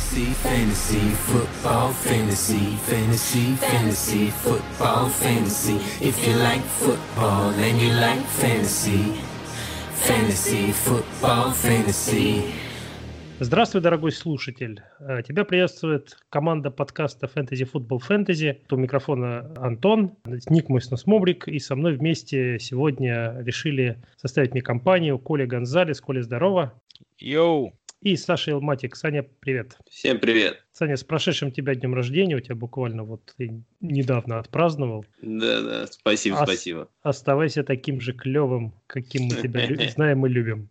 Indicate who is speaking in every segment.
Speaker 1: Fantasy, fantasy, football, fantasy, fantasy, fantasy, football, fantasy. If you like football and you like fantasy, fantasy, football, fantasy. Здравствуй, дорогой слушатель. Э, тебя приветствует команда подкаста Fantasy Football Fantasy. У микрофона Антон, ник мой Сносмобрик, и со мной вместе сегодня решили составить мне компанию Коля Гонзалес. Коля, здорово.
Speaker 2: Йоу
Speaker 1: и Саша Илматик. Саня, привет.
Speaker 3: Всем привет.
Speaker 1: Саня, с прошедшим тебя днем рождения. У тебя буквально вот ты недавно отпраздновал.
Speaker 3: Да, да, спасибо, Ос- спасибо.
Speaker 1: Оставайся таким же клевым, каким мы тебя знаем и любим.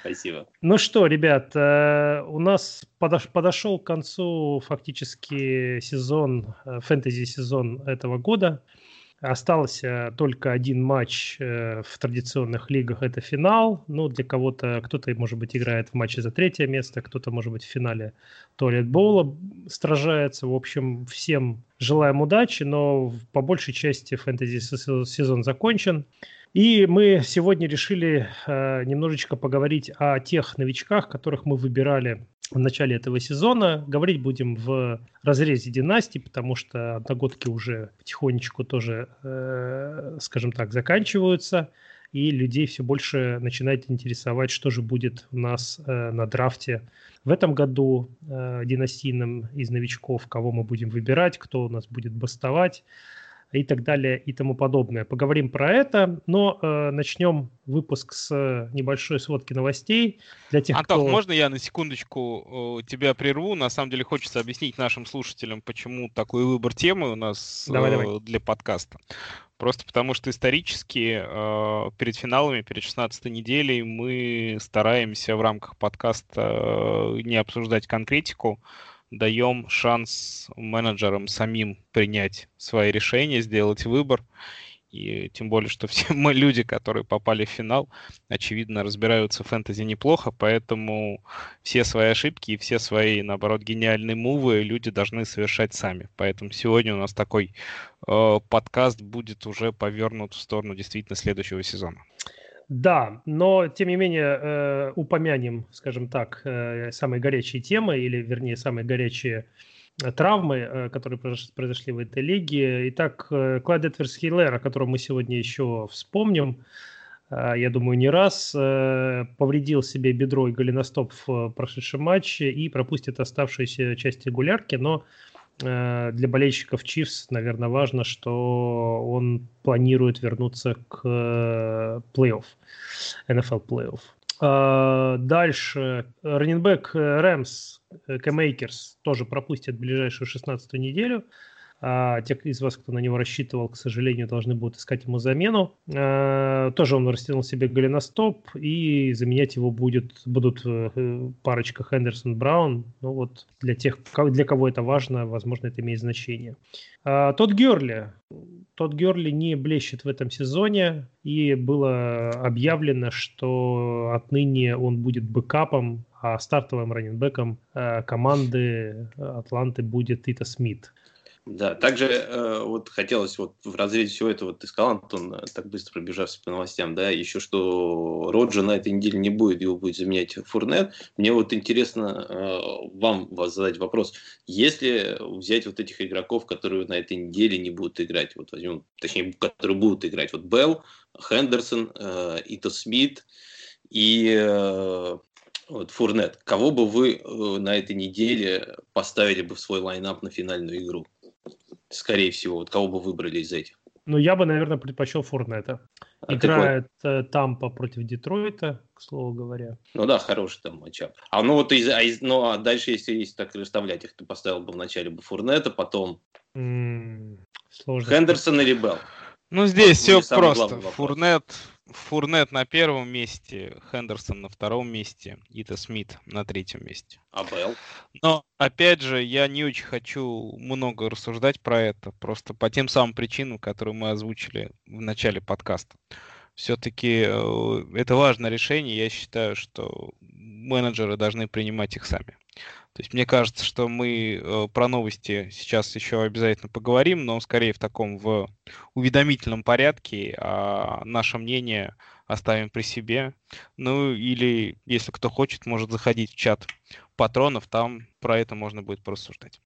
Speaker 3: Спасибо.
Speaker 1: Ну что, ребят, э, у нас подошел к концу фактически сезон, э, фэнтези-сезон этого года. Остался только один матч э, в традиционных лигах, это финал. Ну, для кого-то, кто-то, может быть, играет в матче за третье место, кто-то, может быть, в финале туалет-боула сражается. В общем, всем желаем удачи, но по большей части фэнтези-сезон закончен. И мы сегодня решили э, немножечко поговорить о тех новичках, которых мы выбирали в начале этого сезона. Говорить будем в разрезе династий, потому что одногодки уже потихонечку тоже, э, скажем так, заканчиваются, и людей все больше начинает интересовать, что же будет у нас э, на драфте в этом году э, династийным из новичков, кого мы будем выбирать, кто у нас будет бастовать и так далее и тому подобное. Поговорим про это, но э, начнем выпуск с небольшой сводки новостей для тех,
Speaker 2: Антох,
Speaker 1: кто...
Speaker 2: можно я на секундочку э, тебя прерву? На самом деле хочется объяснить нашим слушателям, почему такой выбор темы у нас давай, э, давай. для подкаста. Просто потому что исторически э, перед финалами, перед 16 неделей мы стараемся в рамках подкаста э, не обсуждать конкретику, даем шанс менеджерам самим принять свои решения, сделать выбор. И тем более, что все мы люди, которые попали в финал, очевидно, разбираются в фэнтези неплохо, поэтому все свои ошибки и все свои, наоборот, гениальные мувы люди должны совершать сами. Поэтому сегодня у нас такой э, подкаст будет уже повернут в сторону действительно следующего сезона.
Speaker 1: Да, но тем не менее э, упомянем, скажем так, э, самые горячие темы, или вернее самые горячие э, травмы, э, которые произошли в этой лиге. Итак, э, Клайд Эдверс Хиллер, о котором мы сегодня еще вспомним, я думаю, не раз, повредил себе бедро и голеностоп в прошедшем матче и пропустит оставшуюся часть регулярки, но для болельщиков Чивс, наверное, важно, что он планирует вернуться к э, плей-офф, NFL плей-офф. А, дальше. Раннинбэк Рэмс, Кэм Эйкерс тоже пропустит ближайшую 16 неделю. А те из вас, кто на него рассчитывал, к сожалению, должны будут искать ему замену. А, тоже он растянул себе голеностоп, и заменять его будет, будут э, парочка Хендерсон Браун. Ну вот для тех, для кого это важно, возможно, это имеет значение. А, тот Герли. Тот Герли не блещет в этом сезоне, и было объявлено, что отныне он будет бэкапом, а стартовым раннинбеком э, команды Атланты будет Ито Смит.
Speaker 3: Да, также э, вот хотелось вот в разрезе всего этого, ты сказал, Антон, э, так быстро пробежавшись по новостям, да, еще что Роджа на этой неделе не будет, его будет заменять Фурнет. Мне вот интересно э, вам вас задать вопрос. Если взять вот этих игроков, которые на этой неделе не будут играть, вот возьмем, точнее, которые будут играть, вот Белл, Хендерсон, э, Ито Смит и э, вот Фурнет, кого бы вы э, на этой неделе поставили бы в свой лайнап на финальную игру? Скорее всего? Вот кого бы выбрали из этих?
Speaker 1: Ну, я бы, наверное, предпочел Форнета. А Играет? Э, Тампа против Детройта, к слову говоря.
Speaker 3: Ну да, хороший там матчап. А ну вот из, а из, ну, а дальше, если, если так расставлять их, ты поставил бы вначале бы Фурнета, потом
Speaker 1: м сложно.
Speaker 3: Хендерсон или Белл?
Speaker 2: Ну, здесь все просто. Фурнет, Фурнет на первом месте, Хендерсон на втором месте, Ита Смит на третьем месте.
Speaker 3: А Белл?
Speaker 2: Но, опять же, я не очень хочу много рассуждать про это, просто по тем самым причинам, которые мы озвучили в начале подкаста. Все-таки э, это важное решение, я считаю, что менеджеры должны принимать их сами. То есть мне кажется, что мы э, про новости сейчас еще обязательно поговорим, но скорее в таком в уведомительном порядке. А наше мнение оставим при себе. Ну или, если кто хочет, может заходить в чат патронов, там про это можно будет порассуждать.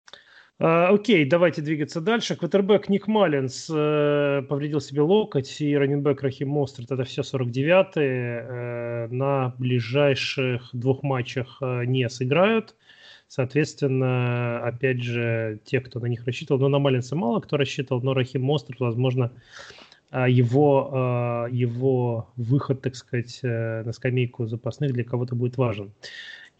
Speaker 1: Uh, окей, давайте двигаться дальше. Квотербек Ник Маллинс uh, повредил себе локоть, и раненбек Рахим Мострит, это все 49-й, uh, на ближайших двух матчах э, не сыграют. Соответственно, опять же, те, кто на них рассчитывал, но на Маллинса мало кто рассчитывал, но Рахим Мострит, возможно, его, его выход, так сказать, на скамейку запасных для кого-то будет важен.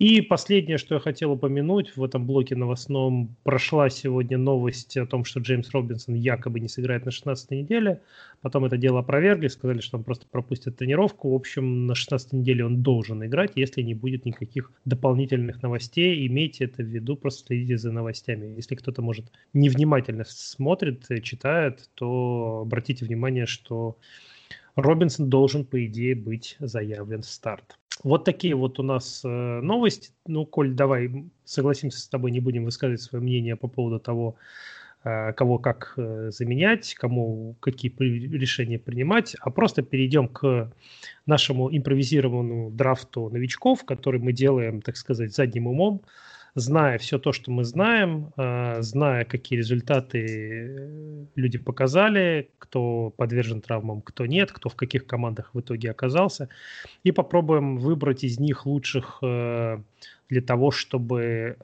Speaker 1: И последнее, что я хотел упомянуть в этом блоке новостном, прошла сегодня новость о том, что Джеймс Робинсон якобы не сыграет на 16 неделе. Потом это дело опровергли, сказали, что он просто пропустит тренировку. В общем, на 16 неделе он должен играть, если не будет никаких дополнительных новостей. Имейте это в виду, просто следите за новостями. Если кто-то, может, невнимательно смотрит, читает, то обратите внимание, что Робинсон должен, по идее, быть заявлен в старт. Вот такие вот у нас э, новости. Ну, Коль, давай согласимся с тобой, не будем высказывать свое мнение по поводу того, э, кого как э, заменять, кому какие при, решения принимать, а просто перейдем к нашему импровизированному драфту новичков, который мы делаем, так сказать, задним умом зная все то, что мы знаем, э, зная, какие результаты э, люди показали, кто подвержен травмам, кто нет, кто в каких командах в итоге оказался, и попробуем выбрать из них лучших э, для того, чтобы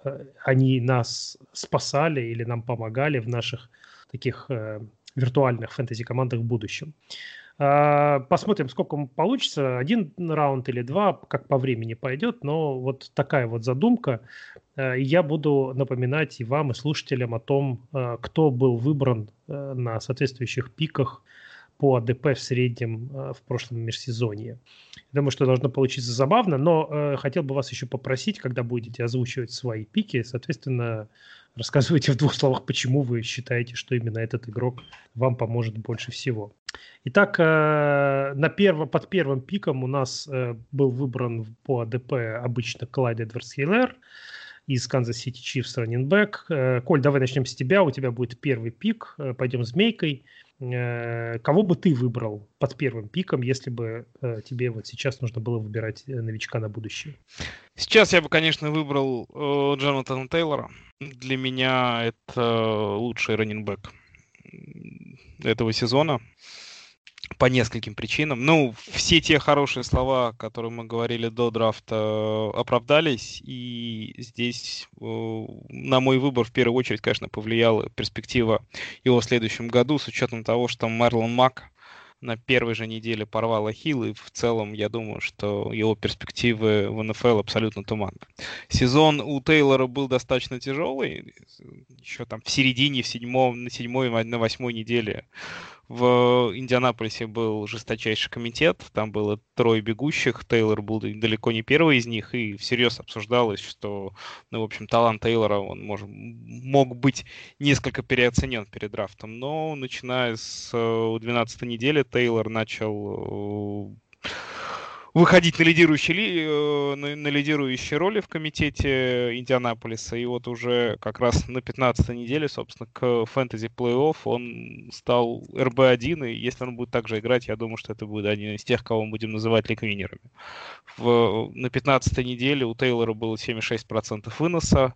Speaker 1: они нас спасали или нам помогали в наших таких виртуальных фэнтези-командах в будущем. А, посмотрим, сколько получится. Один раунд или два, как по времени пойдет. Но вот такая вот задумка. Э, я буду напоминать и вам, и слушателям о том, э, кто был выбран э, на соответствующих пиках по АДП в среднем в прошлом межсезонье. Думаю, что должно получиться забавно, но хотел бы вас еще попросить, когда будете озвучивать свои пики, соответственно, рассказывайте в двух словах, почему вы считаете, что именно этот игрок вам поможет больше всего. Итак, на перво, под первым пиком у нас был выбран по ADP обычно Клайд Эдвардс Хилэйр – из Канзас Сити Чифс раннинбэк. Коль, давай начнем с тебя. У тебя будет первый пик. Э, пойдем змейкой. Э, кого бы ты выбрал под первым пиком, если бы э, тебе вот сейчас нужно было выбирать новичка на будущее?
Speaker 2: Сейчас я бы, конечно, выбрал Джонатана Тейлора. Для меня это лучший раннинбэк этого сезона по нескольким причинам. Ну, все те хорошие слова, которые мы говорили до драфта, оправдались, и здесь э, на мой выбор в первую очередь, конечно, повлияла перспектива его в следующем году, с учетом того, что Мерлон Мак на первой же неделе порвал ахилл, и в целом я думаю, что его перспективы в НФЛ абсолютно туманны. Сезон у Тейлора был достаточно тяжелый, еще там в середине, в седьмом, на седьмой, на восьмой неделе в Индианаполисе был жесточайший комитет, там было трое бегущих, Тейлор был далеко не первый из них, и всерьез обсуждалось, что, ну, в общем, талант Тейлора, он может, мог быть несколько переоценен перед драфтом, но начиная с 12 э, недели Тейлор начал э, выходить на лидирующие, э, на, на лидирующие роли в комитете Индианаполиса. И вот уже как раз на 15 неделе, собственно, к фэнтези плей-офф он стал РБ-1, и если он будет также играть, я думаю, что это будет один из тех, кого мы будем называть ликвинерами. В, на 15 неделе у Тейлора было 76% выноса,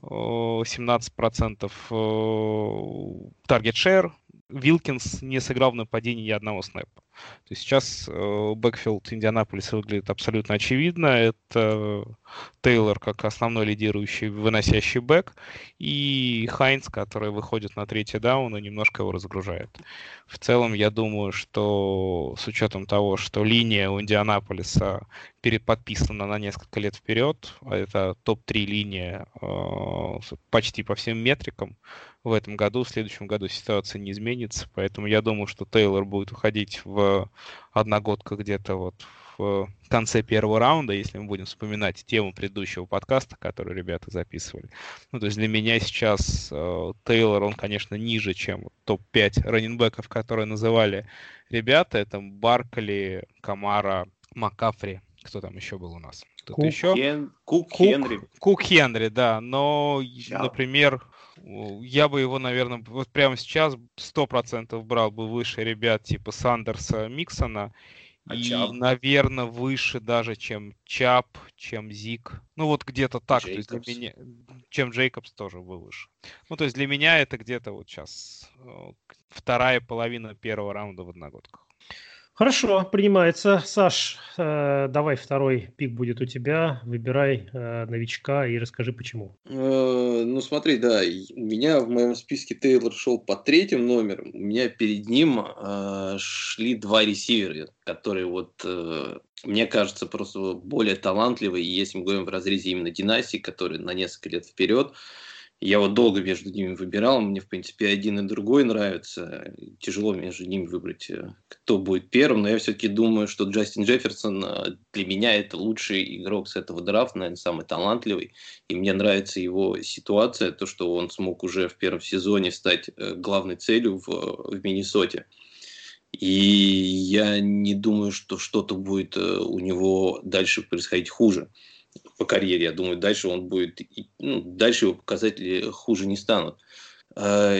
Speaker 2: 17% target share, Уилкинс не сыграл в нападении ни одного снэпа. То есть сейчас бэкфилд Индианаполиса выглядит абсолютно очевидно. Это Тейлор как основной лидирующий выносящий бэк и Хайнс, который выходит на третий даун и немножко его разгружает. В целом, я думаю, что с учетом того, что линия у Индианаполиса переподписана на несколько лет вперед, а это топ-3 линия э, почти по всем метрикам, в этом году, в следующем году ситуация не изменится, поэтому я думаю, что Тейлор будет уходить в одногодка где-то вот в конце первого раунда, если мы будем вспоминать тему предыдущего подкаста, который ребята записывали. Ну, то есть для меня сейчас э, Тейлор, он, конечно, ниже, чем топ-5 раненбеков, которые называли ребята. Это Баркли, Камара, Макафри. Кто там еще был у нас? Кто-то Кук, еще? Хен...
Speaker 3: Кук, Кук Хенри.
Speaker 2: Кук Хенри, да. Но, Ща. например, я бы его, наверное, вот прямо сейчас сто процентов брал бы выше ребят типа Сандерса, Миксона А и, Чап? наверное, выше даже, чем Чап, чем Зик. Ну, вот где-то так. То есть для меня... Чем Джейкобс тоже был выше. Ну, то есть для меня это где-то вот сейчас э, вторая половина первого раунда в одногодках.
Speaker 1: Хорошо, принимается. Саш, э, давай второй пик будет у тебя. Выбирай э, новичка и расскажи, почему.
Speaker 3: Э, ну, смотри, да, у меня в моем списке Тейлор шел по третьим номерам. У меня перед ним э, шли два ресивера, которые вот, э, мне кажется, просто более талантливые. Если мы говорим в разрезе именно династии, которые на несколько лет вперед, я вот долго между ними выбирал, мне, в принципе, один и другой нравится. Тяжело между ними выбрать, э, кто будет первым, но я все-таки думаю, что Джастин Джефферсон э, для меня это лучший игрок с этого драфта, наверное, самый талантливый. И мне нравится его ситуация, то, что он смог уже в первом сезоне стать э, главной целью в, в Миннесоте. И я не думаю, что что-то будет у него дальше происходить хуже по карьере. Я думаю, дальше он будет, ну, дальше его показатели хуже не станут. А,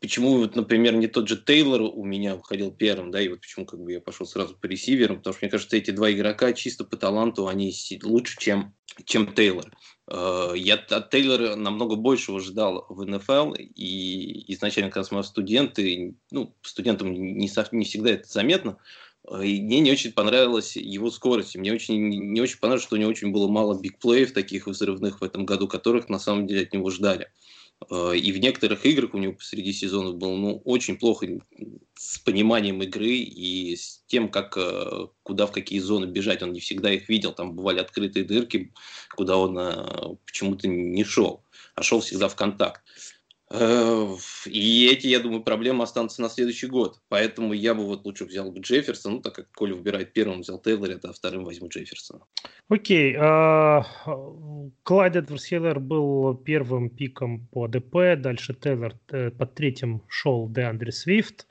Speaker 3: почему, вот, например, не тот же Тейлор у меня выходил первым, да, и вот почему как бы я пошел сразу по ресиверам, потому что мне кажется, эти два игрока чисто по таланту, они лучше, чем, чем Тейлор. А, я от Тейлора намного большего ждал в НФЛ, и изначально, когда мы студенты, ну, студентам не, не всегда это заметно, Э, и мне не очень понравилась его скорость. Мне очень, не очень понравилось, что у него очень было мало бигплеев таких взрывных в этом году, которых на самом деле от него ждали. Э, и в некоторых играх у него посреди сезона было ну, очень плохо с пониманием игры и с тем, как, э, куда, в какие зоны бежать. Он не всегда их видел. Там бывали открытые дырки, куда он почему-то не шел, а шел всегда в контакт. Э, и эти, я думаю, проблемы останутся на следующий год. Поэтому я бы вот лучше взял бы Джефферсона, ну, так как Коля выбирает первым, взял Тейлора, а вторым возьму Джефферсона.
Speaker 1: Окей. Okay. Клайд Эдвардс Хиллер был первым пиком по ДП, дальше Тейлор э, под третьим шел Деандре Свифт.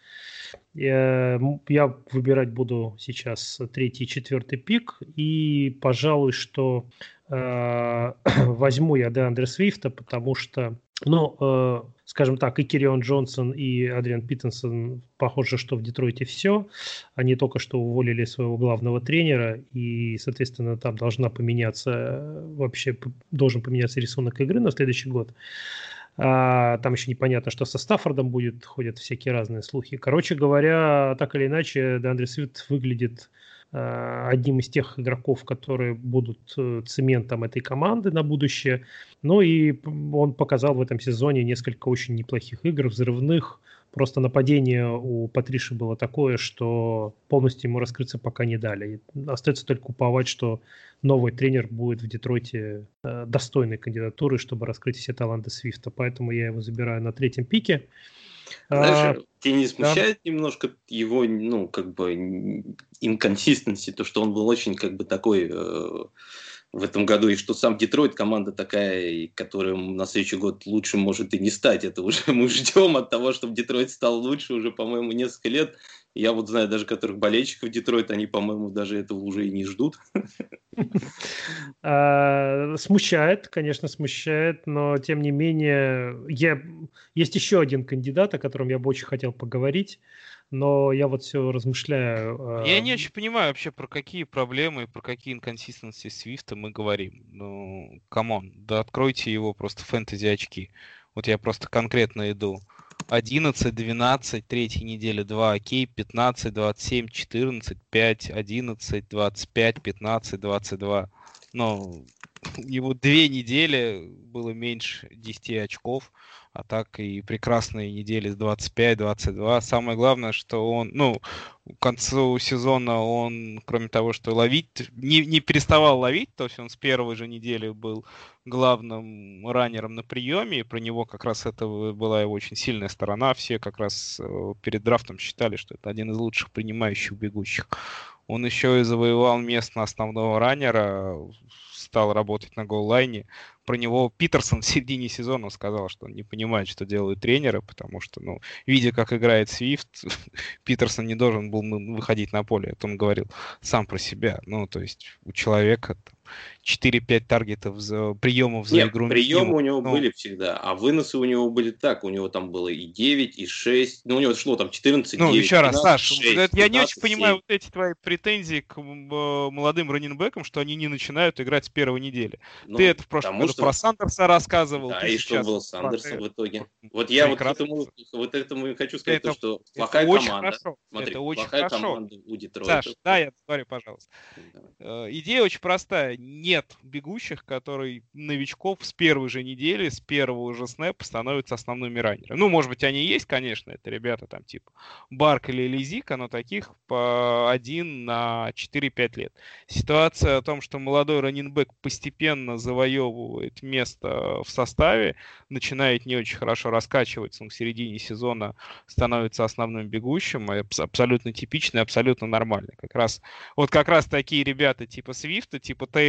Speaker 1: Я, я выбирать буду сейчас третий и четвертый пик. И, пожалуй, что э, возьму я Деандре Свифта, потому что ну, э, скажем так, и Кирион Джонсон, и Адриан Питтенсон, похоже, что в Детройте все. Они только что уволили своего главного тренера, и, соответственно, там должна поменяться, вообще должен поменяться рисунок игры на следующий год. А, там еще непонятно, что со Стаффордом будет, ходят всякие разные слухи. Короче говоря, так или иначе, Деандре Свит выглядит одним из тех игроков, которые будут э, цементом этой команды на будущее. Ну и он показал в этом сезоне несколько очень неплохих игр, взрывных. Просто нападение у Патриши было такое, что полностью ему раскрыться пока не дали. И остается только уповать, что новый тренер будет в Детройте э, достойной кандидатуры, чтобы раскрыть все таланты Свифта. Поэтому я его забираю на третьем пике.
Speaker 3: Знаешь, а, тебя не смущает да. немножко его, ну, как бы, инконсистенции, то, что он был очень, как бы, такой э, в этом году, и что сам Детройт команда такая, которая на следующий год лучше может и не стать. Это уже мы ждем от того, чтобы Детройт стал лучше уже, по-моему, несколько лет. Я вот знаю даже некоторых болельщиков Детройт, они, по-моему, даже этого уже и не ждут.
Speaker 1: А, смущает, конечно, смущает, но тем не менее, я... есть еще один кандидат, о котором я бы очень хотел поговорить но я вот все размышляю.
Speaker 2: Я не очень понимаю вообще, про какие проблемы, про какие инконсистенции Свифта мы говорим. Ну, come on, да откройте его просто фэнтези очки. Вот я просто конкретно иду. 11, 12, третьей недели 2 окей, 15, 27, 14, 5, 11, 25, 15, 22. Но его две недели было меньше 10 очков а так и прекрасные недели с 25-22. Самое главное, что он, ну, к концу сезона он, кроме того, что ловить, не, не переставал ловить, то есть он с первой же недели был главным раннером на приеме, и про него как раз это была его очень сильная сторона. Все как раз э, перед драфтом считали, что это один из лучших принимающих бегущих. Он еще и завоевал место основного раннера, стал работать на голлайне, про него Питерсон в середине сезона сказал, что он не понимает, что делают тренеры, потому что, ну, видя, как играет Свифт, Питерсон не должен был выходить на поле. Это он говорил сам про себя. Ну, то есть у человека 4-5 таргетов за приемов за
Speaker 3: Нет,
Speaker 2: игру.
Speaker 3: приемы у него ну, были всегда, а выносы у него были так. У него там было и 9, и 6. Ну, у него шло там 14,
Speaker 2: Ну, 9, еще 15, раз, Саш, 6, 15, я не очень 7. понимаю вот эти твои претензии к молодым раненбекам, что они не начинают играть с первой недели. Ну, Ты это в прошлом году что... про Сандерса рассказывал.
Speaker 3: Да, и что было с Сандерсом в итоге? Вот я вот этому, вот этому и хочу сказать, это, то, что плохая это команда. Очень хорошо.
Speaker 2: Смотри, это очень плохая хорошо. команда у Детройта. Саш, да, я говорю, пожалуйста. Да. Э, идея очень простая. Нет бегущих, которые новичков с первой же недели, с первого же снэпа становятся основными раннерами. Ну, может быть, они есть, конечно, это ребята там типа Барк или Лизика, но таких по один на 4-5 лет. Ситуация о том, что молодой раннинбэк постепенно завоевывает место в составе, начинает не очень хорошо раскачиваться, но в середине сезона становится основным бегущим, абсолютно типичный, абсолютно нормальный. Как раз, вот как раз такие ребята типа Свифта, типа Тейлора,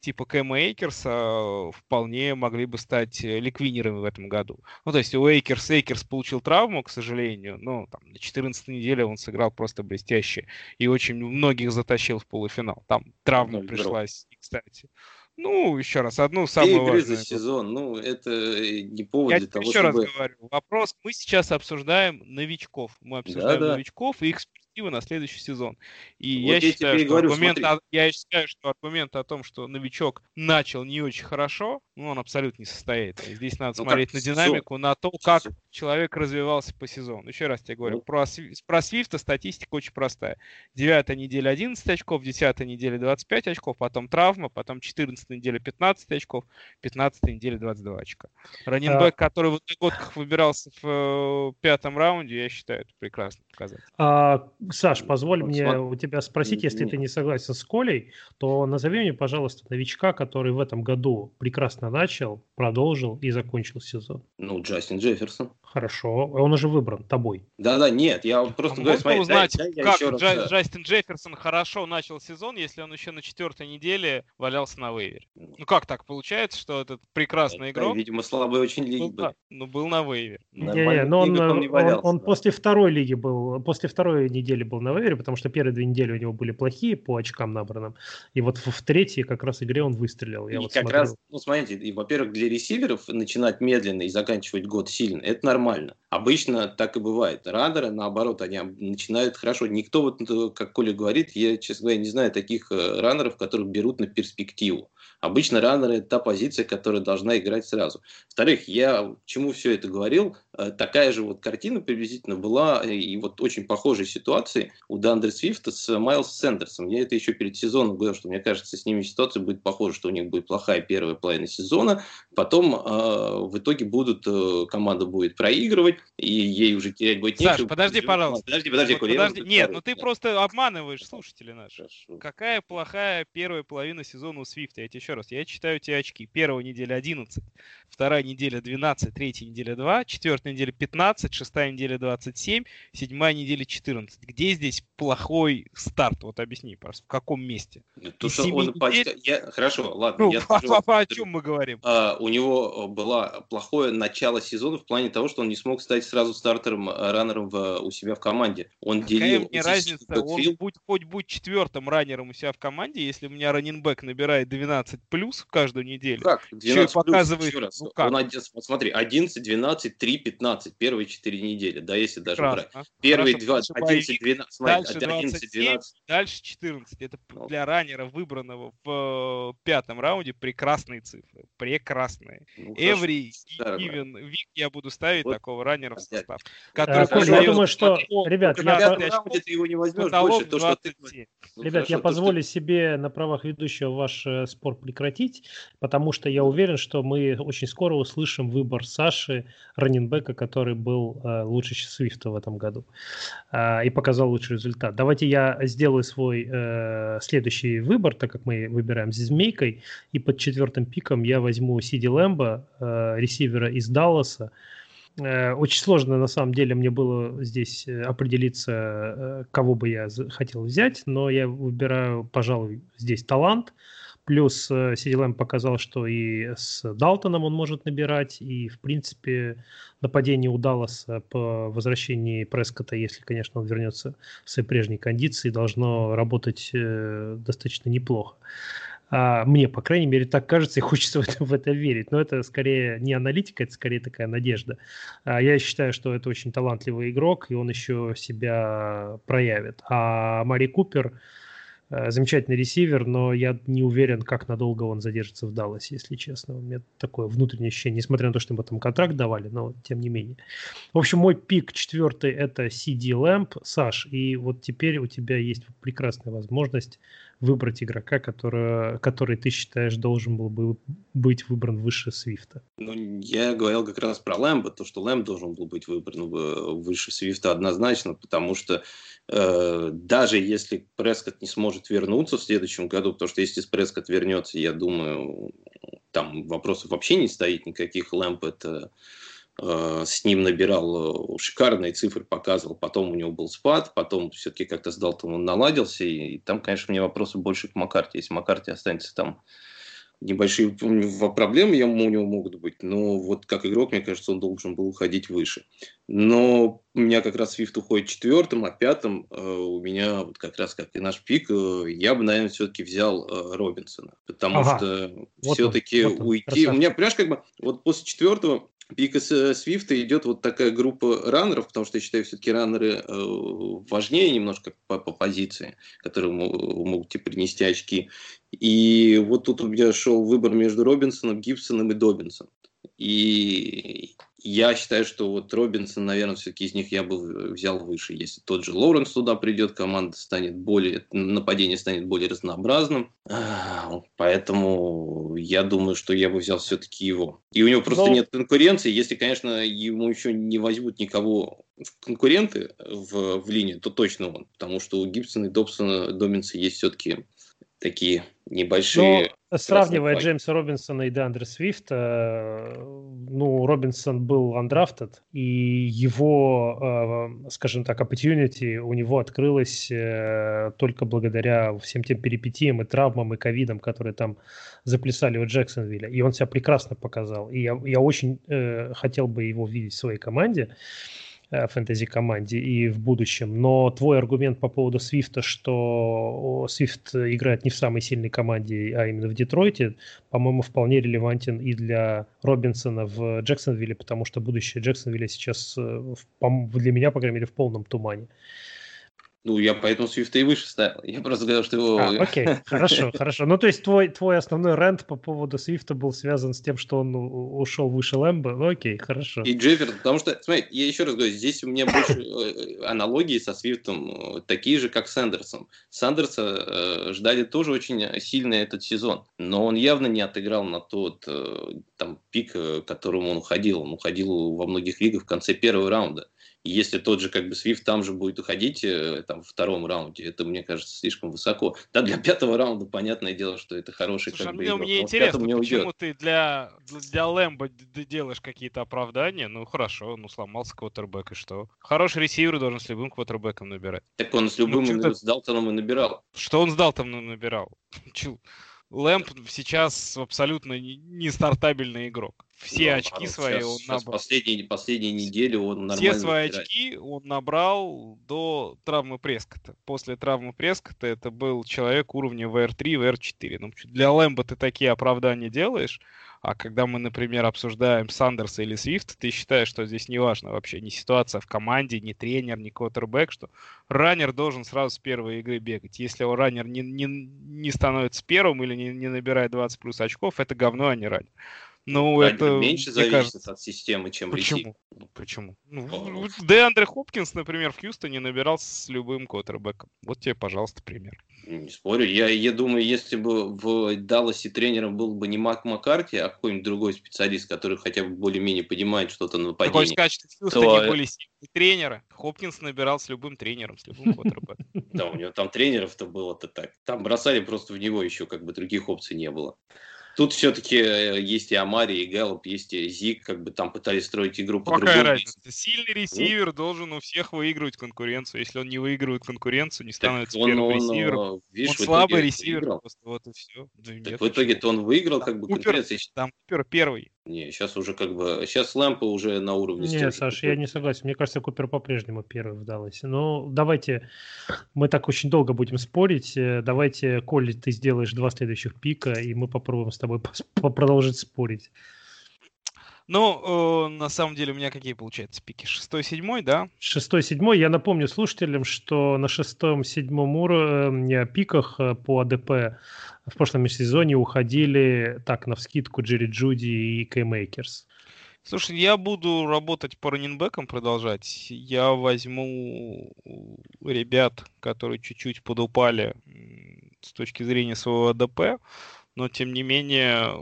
Speaker 2: типа Кэма Эйкерса э, вполне могли бы стать э, league winner ами в этом году. Ну, то есть у Эйкерс, Эйкерс получил травму, к сожалению, но там, на 14 неделе он сыграл просто блестяще и очень многих затащил в полуфинал. Там травма ну, пришлась, кстати. Ну, еще раз, одну самую
Speaker 3: игры важную. за сезон, ну, это э, не повод
Speaker 2: Я
Speaker 3: для того,
Speaker 2: еще чтобы... раз говорю, вопрос, мы сейчас обсуждаем новичков, мы обсуждаем да, да. новичков и их перспективы на следующий сезон. И вот я, я считаю, что говорю, аргумент, я считаю, что аргумент о том, что новичок начал не очень хорошо, ну, он абсолютно не состоятельный. Здесь надо ну, смотреть на динамику, на то, как человек развивался по сезону. Еще раз тебе говорю, ну, про, про Свифта статистика очень простая. Девятая неделя 11 очков, десятая неделя 25 очков, потом травма, потом 14 неделя 15 очков, 15 неделя 22 очка. Раненбэк, а... который в годках выбирался в э, пятом раунде, я считаю, это прекрасный показатель.
Speaker 1: А, Саш, позволь вот, мне у тебя спросить, если ты не согласен с Колей, то назови мне, пожалуйста, новичка, который в этом году прекрасно начал, продолжил и закончил сезон.
Speaker 3: Ну, Джастин Джефферсон.
Speaker 1: Хорошо, он уже выбран тобой.
Speaker 3: Да-да, нет, я просто
Speaker 2: а говорю, смотри, узнать, дай, дай как еще Джа- раз... Джастин Джефферсон хорошо начал сезон, если он еще на четвертой неделе валялся на вейвере. Ну как так получается, что этот прекрасный игрок...
Speaker 3: Видимо, слабый очень лиги был.
Speaker 2: Ну, был на вейвере.
Speaker 1: Не-не, но он, он, он, он после второй лиги был, после второй недели был на вейвере, потому что первые две недели у него были плохие по очкам набранным. И вот в, в третьей как раз игре он выстрелил. Я
Speaker 3: и
Speaker 1: вот
Speaker 3: как смотрел. раз, ну смотрите, и, во-первых, для ресиверов начинать медленно и заканчивать год сильно, это нормально. Обычно так и бывает. Раннеры, наоборот, они начинают хорошо. Никто, вот, э, как Коля говорит, я, честно говоря, не знаю таких э, раннеров, которых берут на перспективу. Обычно раннеры – это та позиция, которая должна играть сразу. Во-вторых, я чему все это говорил, э, такая же вот картина приблизительно была и вот очень похожей ситуации у Дандре Свифта с Майлз Сендерсом. Я это еще перед сезоном говорил, что мне кажется, с ними ситуация будет похожа, что у них будет плохая первая половина сезона, потом э, в итоге будут, э, команда будет проигрывать, и ей уже терять будет
Speaker 2: нечего. Саш, подожди, пожалуйста. Подожди, подожди, вот, подожди. Нет, ну ты просто обманываешь слушателей наших. Какая плохая первая половина сезона у Свифта? Я тебе еще раз, я читаю тебе очки. Первая неделя 11, вторая неделя 12, третья неделя 2, четвертая неделя 15, шестая неделя 27, седьмая неделя 14. Где здесь плохой старт? Вот объясни, просто в каком месте?
Speaker 3: То, что он недель... я... Хорошо, ладно.
Speaker 2: Ну, я скажу, о чем мы говорим?
Speaker 3: А, у него было плохое начало сезона в плане того, что он не смог стать сразу стартером, э, раннером в, у себя в команде. Он
Speaker 2: Какая
Speaker 3: делил...
Speaker 2: мне разница? Он будь, хоть будь четвертым раннером у себя в команде, если у меня раннинбэк набирает 12 плюс в каждую неделю.
Speaker 3: Как? 12 плюс, показывает... еще раз. Ну, как? Он, вот смотри, 11, 12, 3, 15. Первые 4 недели, да, если даже Прекрасно. брать. Первые Хорошо, 2, 11, 12, смотри,
Speaker 2: дальше 11, 12. Дальше 14. Это ну. для раннера, выбранного в э, пятом раунде, прекрасные цифры. Прекрасные. Ну, Every given week я буду ставить вот. такого раннера в состав.
Speaker 1: Который Коль, я думаю, что, ребят, я,
Speaker 3: ты его не возьмешь больше, то, что ты...
Speaker 1: Ну, ребят, я позволю себе на правах ведущего ваш э, спор прекратить, потому что я уверен, что мы очень скоро услышим выбор Саши Раненбека, который был э, лучше Свифта в этом году э, и показал лучший результат. Давайте я сделаю свой э, следующий выбор, так как мы выбираем с змейкой, и под четвертым пиком я возьму Сиди Лэмбо, ресивера из Далласа, очень сложно, на самом деле, мне было здесь определиться, кого бы я хотел взять, но я выбираю, пожалуй, здесь талант, Плюс Сиди Лэмп показал, что и с Далтоном он может набирать, и, в принципе, нападение удалось по возвращении Прескота, если, конечно, он вернется в своей прежней кондиции, должно работать достаточно неплохо. А, мне, по крайней мере, так кажется, и хочется в это, в это верить. Но это скорее не аналитика, это скорее такая надежда. А, я считаю, что это очень талантливый игрок, и он еще себя проявит. А Мари Купер э, замечательный ресивер, но я не уверен, как надолго он задержится в Далласе, если честно. У меня такое внутреннее ощущение, несмотря на то, что ему там контракт давали, но тем не менее. В общем, мой пик четвертый – это CD Lamp. Саш, и вот теперь у тебя есть прекрасная возможность выбрать игрока, который, который ты считаешь должен был бы быть выбран выше Свифта?
Speaker 3: Ну, я говорил как раз про Лэмбо, то, что Лэмб должен был быть выбран выше Свифта однозначно, потому что э, даже если Прескотт не сможет вернуться в следующем году, потому что если Прескотт вернется, я думаю, там вопросов вообще не стоит никаких. Лэмб это Э, с ним набирал э, шикарные цифры, показывал, потом у него был спад, потом все-таки как-то с Далтоном он наладился, и, и там, конечно, мне вопросы больше к Маккарте. Если Маккарте останется там, небольшие проблемы у него могут быть, но вот как игрок, мне кажется, он должен был уходить выше. Но у меня как раз Свифт уходит четвертым, а пятым э, у меня вот как раз как и наш пик, э, я бы, наверное, все-таки взял э, Робинсона, потому ага. что вот все-таки вот уйти... Красавчик. У меня, понимаешь, как бы вот после четвертого пика Свифта идет вот такая группа раннеров, потому что я считаю, все-таки раннеры э, важнее немножко по, по позиции, которые могут тебе принести очки. И вот тут у меня шел выбор между Робинсоном, Гибсоном и Добинсом. И я считаю, что вот Робинсон, наверное, все-таки из них я бы взял выше. Если тот же Лоуренс туда придет, команда станет более, нападение станет более разнообразным. Поэтому я думаю, что я бы взял все-таки его. И у него просто Но... нет конкуренции. Если, конечно, ему еще не возьмут никого в конкуренты в, в линии, то точно он. Потому что у Гибсона и Добсона, Добинса есть все-таки такие небольшие...
Speaker 1: Но, сравнивая Джеймса Робинсона и Деандре Свифта, ну, Робинсон был андрафтед, и его, э, скажем так, opportunity у него открылось э, только благодаря всем тем перипетиям и травмам и ковидам, которые там заплясали у Джексонвилля. И он себя прекрасно показал. И я, я очень э, хотел бы его видеть в своей команде. Э, фэнтези-команде и в будущем. Но твой аргумент по поводу Свифта, что Свифт играет не в самой сильной команде, а именно в Детройте, по-моему, вполне релевантен и для Робинсона в Джексонвилле, потому что будущее Джексонвилля сейчас э, для меня, по крайней мере, в полном тумане.
Speaker 3: Ну, я поэтому Свифта и выше ставил. Я просто сказал, что его...
Speaker 1: А, окей, хорошо, хорошо. Ну, то есть твой, твой основной рент по поводу Свифта был связан с тем, что он ушел выше Лэмбо. Ну, окей, хорошо.
Speaker 3: И Джефферсон, потому что, смотри, я еще раз говорю, здесь у меня больше э, аналогии со Свифтом, э, такие же, как с Сандерсом. Сандерса э, ждали тоже очень сильно этот сезон, но он явно не отыграл на тот э, там пик, к которому он уходил. Он уходил во многих лигах в конце первого раунда если тот же как бы Свифт там же будет уходить э, там, в втором раунде, это, мне кажется, слишком высоко. Да, для пятого раунда, понятное дело, что это хороший
Speaker 2: Слушай,
Speaker 3: как
Speaker 2: бы, мне, мне интересно, почему уйдет. ты для, для Лэмбо делаешь какие-то оправдания? Ну, хорошо, ну, сломался квотербек, и что? Хороший ресивер должен с любым квотербеком набирать.
Speaker 3: Так он с любым ну, с Далтоном и набирал.
Speaker 2: Что он с Далтоном набирал? Лэмп сейчас абсолютно не стартабельный игрок. Все ну, очки свои сейчас, он
Speaker 3: набрал. Последние, последние недели он нормально
Speaker 2: Все свои набирает. очки он набрал до травмы Прескота. После травмы Прескота это был человек уровня VR3, VR4. Ну, для Лэмба ты такие оправдания делаешь, а когда мы, например, обсуждаем Сандерса или Свифта, ты считаешь, что здесь не важно вообще ни ситуация в команде, ни тренер, ни квотербек, что раннер должен сразу с первой игры бегать. Если у раннер не, не, не становится первым или не, не набирает 20 плюс очков, это говно, а не раннер. Ну, Раннер это
Speaker 3: меньше зависит кажется... от системы, чем
Speaker 2: Почему? Ресив. Ну, почему? Ну, Деандре Хопкинс, например, в Хьюстоне набирал с любым квотербеком. Вот тебе, пожалуйста, пример.
Speaker 3: Не спорю. Я, я думаю, если бы в Далласе тренером был бы не Мак Маккарти, а какой-нибудь другой специалист, который хотя бы более-менее понимает что-то на нападении. Хочешь
Speaker 2: сказать, что в Хьюстоне то... были сильные тренеры? Хопкинс набирал с любым тренером, с любым квотербеком.
Speaker 3: Да, у него там тренеров-то было-то так. Там бросали просто в него еще, как бы других опций не было. Тут все-таки э, есть и Амари, и Гэллоп, есть и Зик, как бы там пытались строить игру
Speaker 2: по Какая разница? Сильный ресивер ну? должен у всех выигрывать конкуренцию. Если он не выигрывает конкуренцию, не становится так первым он, ресивером. Видишь, он слабый ресивер, выиграл. просто вот и все.
Speaker 3: Да так нет, в итоге-то он выиграл как бы
Speaker 2: Купер, конкуренцию. Там Купер первый.
Speaker 3: Не, сейчас уже как бы... Сейчас Лэмпа уже на уровне...
Speaker 1: Не, Саш, я не согласен. Мне кажется, Купер по-прежнему первый в Далласе. Ну, давайте... Мы так очень долго будем спорить. Э, давайте, Коли, ты сделаешь два следующих пика, и мы попробуем с тобой продолжить спорить.
Speaker 2: Ну, э, на самом деле у меня какие получаются пики? Шестой, седьмой, да?
Speaker 1: Шестой, седьмой. Я напомню слушателям, что на шестом, седьмом уровне э, пиках э, по АДП в прошлом сезоне уходили так, на вскидку Джерри Джуди и Кэм Эйкерс.
Speaker 2: Слушай, я буду работать по раннинбекам продолжать. Я возьму ребят, которые чуть-чуть подупали с точки зрения своего ADP, но тем не менее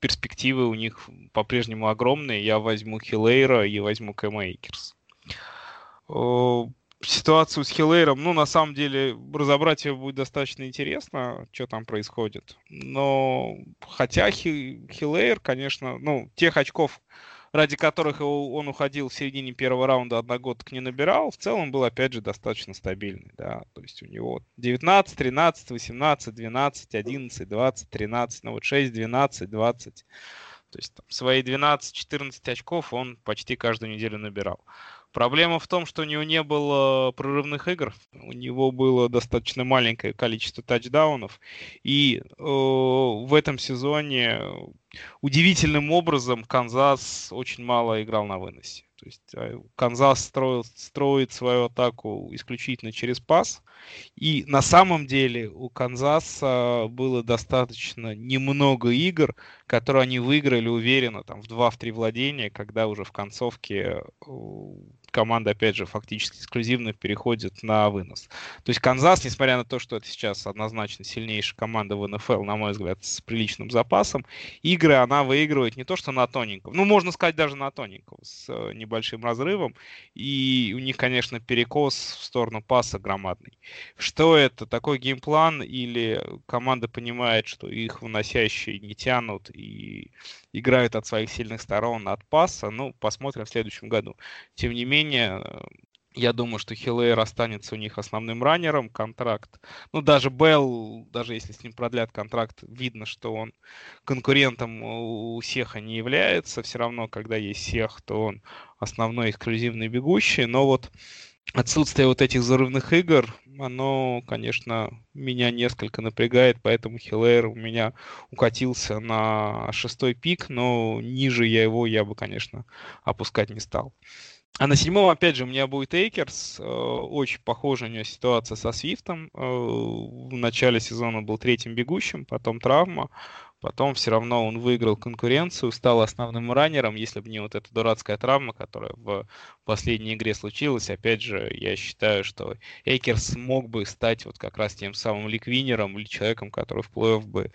Speaker 2: перспективы у них по-прежнему огромные. Я возьму Хилейра и возьму Кэма Эйкерса ситуацию с Хиллейром, ну, на самом деле, разобрать ее будет достаточно интересно, что там происходит. Но хотя Хиллейр, конечно, ну, тех очков, ради которых он уходил в середине первого раунда, одногодок не набирал, в целом был, опять же, достаточно стабильный, да, то есть у него 19, 13, 18, 12, 11, 20, 13, ну вот 6, 12, 20, то есть там, свои 12-14 очков он почти каждую неделю набирал. Проблема в том, что у него не было прорывных игр, у него было достаточно маленькое количество тачдаунов, и э, в этом сезоне удивительным образом Канзас очень мало играл на выносе. То есть э, Канзас строил, строит свою атаку исключительно через пас. И на самом деле у Канзаса было достаточно немного игр, которые они выиграли уверенно там, в 2-3 владения, когда уже в концовке команда, опять же, фактически эксклюзивно переходит на вынос. То есть Канзас, несмотря на то, что это сейчас однозначно сильнейшая команда в НФЛ, на мой взгляд, с приличным запасом, игры она выигрывает не то, что на тоненьком, ну, можно сказать, даже на тоненьком, с э, небольшим разрывом. И у них, конечно, перекос в сторону паса громадный. Что это? Такой game plan или команда понимает, что их выносящие не тянут и играют от своих сильных сторон от паса? Ну, посмотрим в следующем году. Тем не менее, я думаю, что Хиллейр останется у них основным раннером, контракт. Ну, даже Белл, даже если с ним продлят контракт, видно, что он конкурентом у Сеха не является. Все равно, когда есть Сех, то он основной эксклюзивный бегущий. Но вот отсутствие вот этих взрывных игр, оно, конечно, меня несколько напрягает, поэтому Хиллер у меня укатился на шестой пик, но ниже я его я бы, конечно, опускать не стал. А на седьмом, опять же, у меня будет Эйкерс. Э, очень похожая у него ситуация со Свифтом. Э, в начале сезона был третьим бегущим, потом травма. Потом все равно он выиграл конкуренцию, стал основным раннером, если бы не вот эта дурацкая травма, которая в последней игре случилась. Опять же, я считаю, что Эйкерс мог бы стать вот как раз тем самым league winner ом или человеком, который в плей-офф бы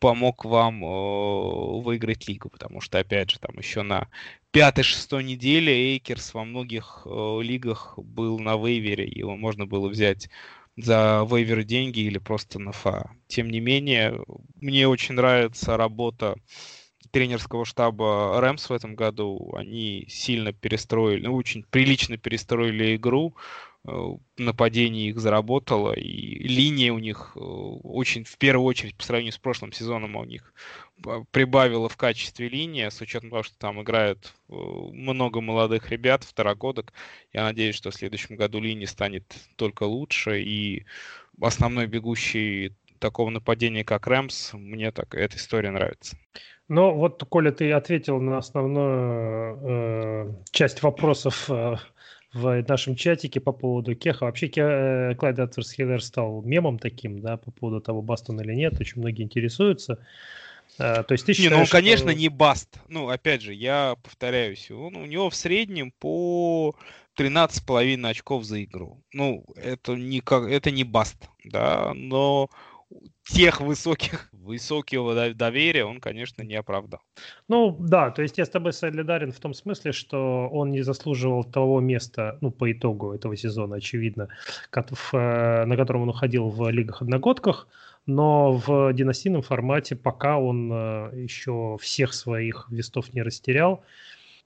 Speaker 2: помог вам э, выиграть лигу, потому что, опять же, там еще на пятой-шестой неделе Эйкерс во многих э, лигах был на waiver е, его можно было взять за вейвер деньги или просто на фа. Тем не менее, мне очень нравится работа тренерского штаба Рэмс в этом году. Они сильно перестроили, ну, очень прилично перестроили игру. Э, нападение их заработало, и линия у них э, очень, в первую очередь, по сравнению с прошлым сезоном, у них прибавила в качестве линии, с учетом того, что там играют э, много молодых ребят, второгодок. Я надеюсь, что в следующем году линия станет только лучше, и основной бегущий такого нападения, как Рэмс, мне так эта история нравится.
Speaker 1: Ну, вот, Коля, ты ответил на основную э, часть вопросов э, в нашем чатике по поводу Кеха. Вообще Ке, Клайд Атверс Хиллер стал мемом таким, да, по поводу того, баст он или нет. Очень многие интересуются.
Speaker 2: А, то есть ты считаешь, не, ну он, что... конечно, не баст. Ну, опять же, я повторяюсь, он, у него в среднем по 13,5 очков за игру. Ну, это не, как, это не баст, да, но тех высоких, высокого доверия он, конечно, не оправдал.
Speaker 1: Ну, да, то есть я с тобой солидарен в том смысле, что он не заслуживал того места, ну, по итогу этого сезона, очевидно, э, на котором он уходил в лигах-одногодках, но в династийном формате пока он еще всех своих вестов не растерял.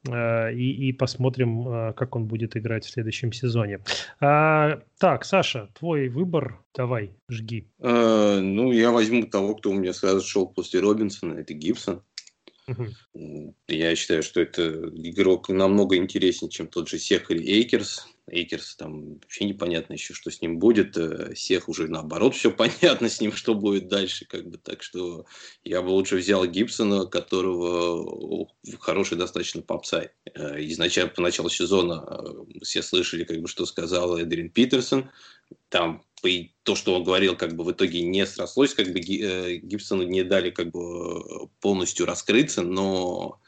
Speaker 1: Э, и, и посмотрим, э, как он будет играть в следующем сезоне. А, так, Саша, твой выбор, давай, жги.
Speaker 3: А, ну, я возьму того, кто у меня сразу шел после Робинсона, это Гибсон. Угу. Я считаю, что это игрок намного интереснее, чем тот же Сех или Эйкерс. Эйкерс там вообще непонятно еще, что с ним будет. Э, Сех уже наоборот все понятно с ним, что будет дальше. Как бы, так что я бы лучше взял Гибсона, которого хороший достаточно попсай. Э, изначально по началу сезона э, все слышали, как бы, что сказал Эдрин Питерсон. Там то, что он говорил, как бы в итоге не срослось, как бы Гибсону не дали как бы полностью раскрыться, но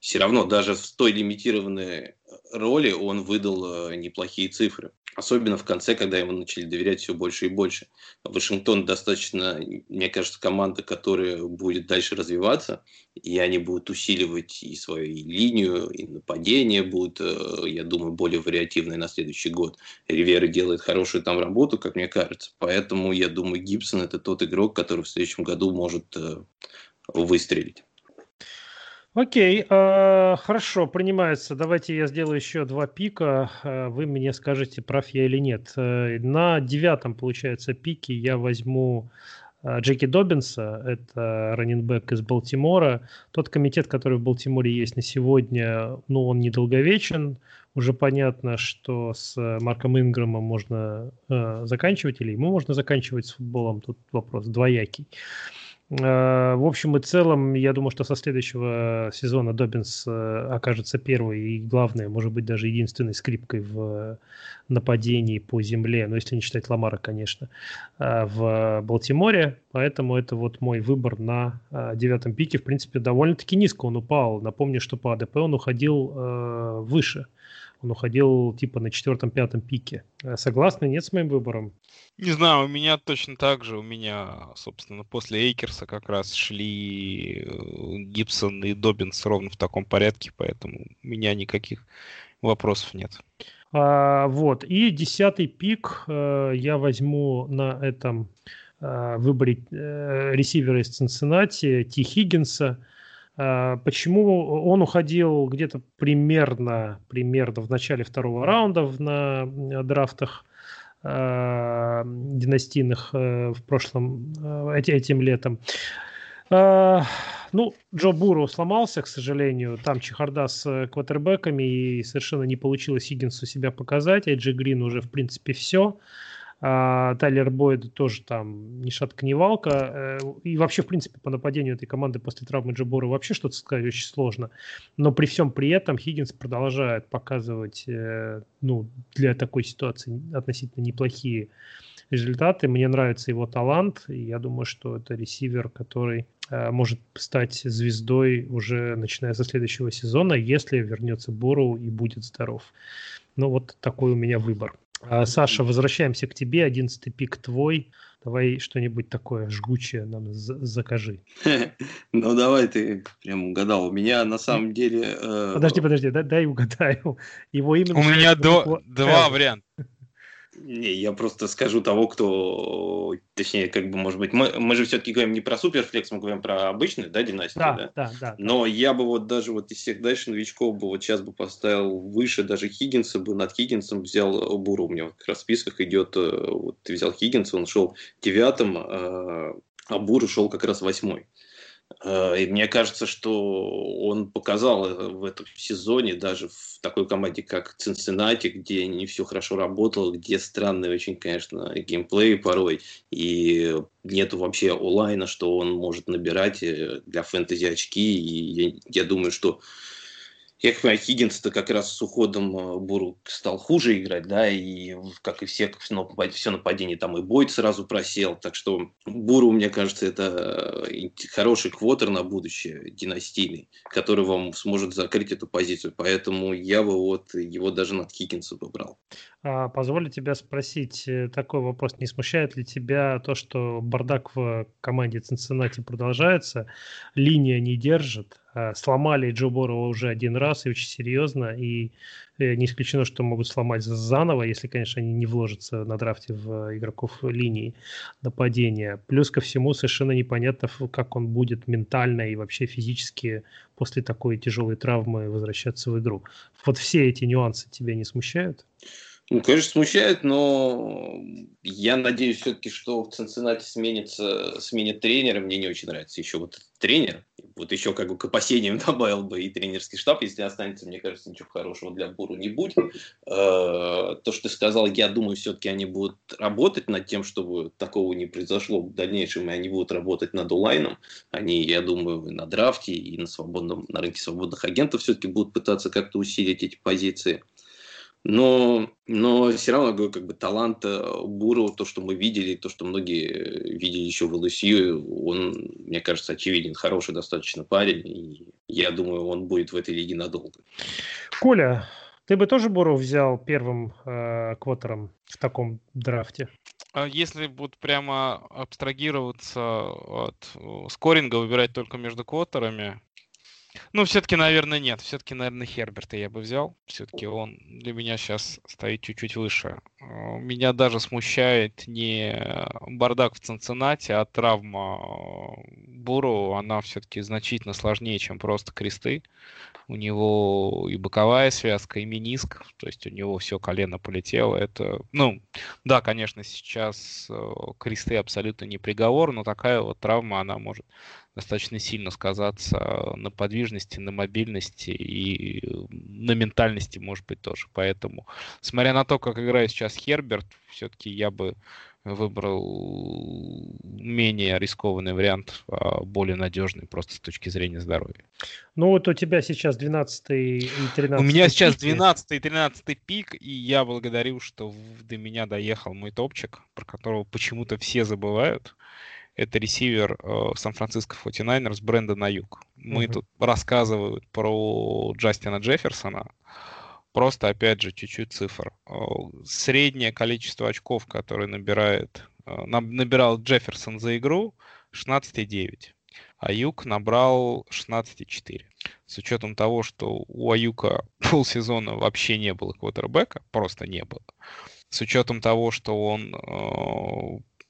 Speaker 3: все равно даже в той лимитированной роли он выдал э, неплохие цифры. Особенно в конце, когда ему начали доверять все больше и больше. Вашингтон достаточно, мне кажется, команда, которая будет дальше развиваться, и они будут усиливать и свою линию, и нападение будут, э, я думаю, более вариативные на следующий год. Ривера делает хорошую там работу, как мне кажется. Поэтому я думаю, Гибсон это тот игрок, который в следующем году может э, выстрелить.
Speaker 1: Окей, э, хорошо, принимается. Давайте я сделаю еще два пика. Э, вы мне скажете, прав я или нет. Э, на девятом, получается, пике я возьму э, Джеки Добинса, это раненбэк из Балтимора. Тот комитет, который в Балтиморе есть на сегодня, ну, он недолговечен. Уже понятно, что с Марком Инграмом можно э, заканчивать, или ему можно заканчивать с футболом. Тут вопрос двоякий. Э, в общем и целом, я думаю, что со следующего сезона Добинс э, окажется первой и, главное, может быть, даже единственной скрипкой в нападении по земле, ну, если не считать Ламара, конечно, э, в Балтиморе. Поэтому это вот мой выбор на девятом пике. В принципе, довольно-таки низко он упал. Напомню, что по АДП он уходил выше. Он уходил типа на четвертом-пятом пике. Согласны, нет с моим выбором?
Speaker 2: Не знаю, у меня точно так же. У меня, собственно, после Эйкерса как раз шли э, Гибсон и Добинс ровно в таком порядке, поэтому у меня никаких вопросов нет.
Speaker 1: А, вот. И десятый пик э, я возьму на этом э, выборе э, ресивера из Цинциннати, Ти Хиггинса. Э, почему он уходил где-то примерно, примерно в начале второго раунда на драфтах? э, династийных э, в прошлом, э, этим летом. Э, ну, Джо Буру сломался, к сожалению. Там чехарда с квотербеками, и совершенно не получилось Хиггинсу себя показать. Эйджи Грин уже, в принципе, все. А, Тайлер Бойд тоже там ни шатка, ни валка. Э, и вообще, в принципе, по нападению этой команды после травмы Джабора вообще что-то сказать очень сложно. Но при всем при этом Хиггинс продолжает показывать, э, ну, для такой ситуации относительно неплохие результаты. Мне нравится его талант, и я думаю, что это ресивер, который э, может стать звездой уже начиная со следующего сезона, если вернется Бору и будет здоров. Ну, вот такой у меня выбор. А, Саша, возвращаемся к тебе. Одиннадцатый пик твой. Давай что-нибудь такое жгучее нам закажи.
Speaker 3: Ну, давай ты прям угадал. У меня на самом деле...
Speaker 1: Э, подожди, подожди, дай угадаю. Его имя...
Speaker 2: У меня два варианта.
Speaker 3: Не, я просто скажу того, кто, точнее, как бы, может быть, мы, мы же все-таки говорим не про суперфлекс, мы говорим про обычную, да, династию, да, да? да, да. Но я бы вот даже вот из всех дальше новичков бы вот сейчас бы поставил выше даже Хиггинса бы, над Хиггинсом взял Буру, у меня вот как раз в списках идет, э, вот ты взял Хиггинса, он шел девятым, а, а Буру шел как раз восьмой. Э, и мне кажется, что он показал э, в этом сезоне, даже в такой команде, как Цинциннати, где не все хорошо работало, где странный очень, конечно, геймплей порой, и нету вообще онлайна, что он может набирать э, для фэнтези очки, и я, я думаю, что я понимаю, Хиггинс-то как раз с уходом э, Буру стал хуже играть, да, и как и все, но все нападение там и Бойт сразу просел, так что Буру, мне кажется, это э, хороший квотер на будущее, династийный, который вам сможет закрыть эту позицию, поэтому я бы вот его даже над Хиггинсом выбрал.
Speaker 1: А, позволю тебя спросить э, такой вопрос. Не смущает ли тебя то, что бардак в команде Цинциннати продолжается, линия не держит, сломали Джо Борова уже один раз и очень серьезно, и э, не исключено, что могут сломать заново, если, конечно, они не вложатся на драфте в игроков линии нападения. Плюс ко всему совершенно непонятно, как он будет ментально и вообще физически после такой тяжелой травмы возвращаться в игру. Вот все эти нюансы тебя не смущают?
Speaker 3: Ну, конечно, смущает, но я надеюсь все-таки, что в Цинциннати сменится, сменит тренера. Мне не очень нравится еще вот этот тренер. Вот еще как бы к опасениям добавил бы и тренерский штаб, если останется, мне кажется, ничего хорошего для Буру не будет. Э, то, что ты сказал, я думаю, все-таки они будут работать над тем, чтобы такого не произошло в дальнейшем, и они будут работать над онлайном. Они, я думаю, на драфте и на, свободном, на рынке свободных агентов все-таки будут пытаться как-то усилить эти позиции. Но, но все равно, говорю, как бы талант э, Бурова, то, что мы видели, то, что многие э, видели еще в ЛСЮ, он, мне кажется, очевиден, хороший достаточно парень, и я думаю, он будет в этой лиге надолго.
Speaker 1: Коля, ты бы тоже Буров взял первым э, квотером в таком драфте?
Speaker 2: А если вот прямо абстрагироваться от э, скоринга, выбирать только между квотерами, ну, все-таки, наверное, нет. Все-таки, наверное, Херберта я бы взял. Все-таки он для меня сейчас стоит чуть-чуть выше. А, меня даже смущает не бардак в Цинциннате, а травма Буру. Она все-таки значительно сложнее, чем просто кресты. У него и боковая связка, и миниск. То есть у него все колено полетело. Это, ну, да, конечно, сейчас э, кресты абсолютно не приговор, но такая вот травма, она может достаточно сильно сказаться на подвижности, на мобильности и на ментальности, может быть, тоже. Поэтому, смотря на то, как играет сейчас Херберт, все-таки я бы выбрал менее рискованный вариант, а более надежный просто с точки зрения здоровья.
Speaker 1: Ну вот у тебя сейчас 12 и 13
Speaker 2: У меня сейчас 12 и 13 пик, и я благодарю, что до меня доехал мой топчик, про которого почему-то все забывают это ресивер э, Сан-Франциско 49ers Брэндон Аюк. Мы uh-huh. тут рассказывают про Джастина Джефферсона. Просто, опять же, чуть-чуть цифр. Э, среднее количество очков, которые набирает, э, набирал Джефферсон за игру, 16,9. Аюк набрал 16,4. С учетом того, что у Аюка полсезона вообще не было квотербека, просто не было. С учетом того, что он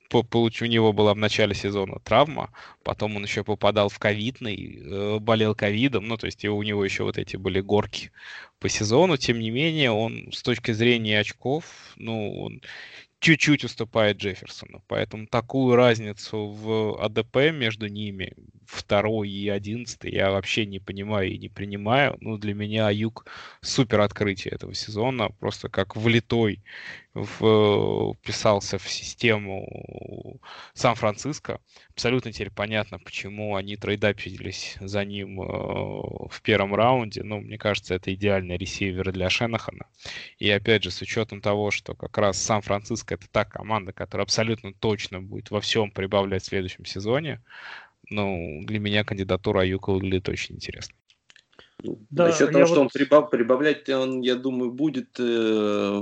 Speaker 2: получ... у него была в начале сезона травма, потом он еще попадал в ковидный, э, болел ковидом, ну, то есть у него еще вот эти были горки по сезону, тем не менее, он с точки зрения очков, ну, он чуть-чуть уступает Джефферсону. Поэтому такую разницу в АДП между ними, второй и одиннадцатый, я вообще не понимаю и не принимаю. Ну, для меня Аюк супер открытие этого сезона, просто как влитой вписался в систему Сан-Франциско. Абсолютно теперь понятно, почему они трейдапились за ним э, в первом раунде. Ну, мне кажется, это идеальный ресивер для Шенахана. И опять же, с учетом того, что как раз Сан-Франциско это та команда, которая абсолютно точно будет во всем прибавлять в следующем сезоне, ну, для меня кандидатура Аюка выглядит очень интересно.
Speaker 3: Да, Насчет того, вот... что он прибав, прибавлять, он, я думаю, будет э,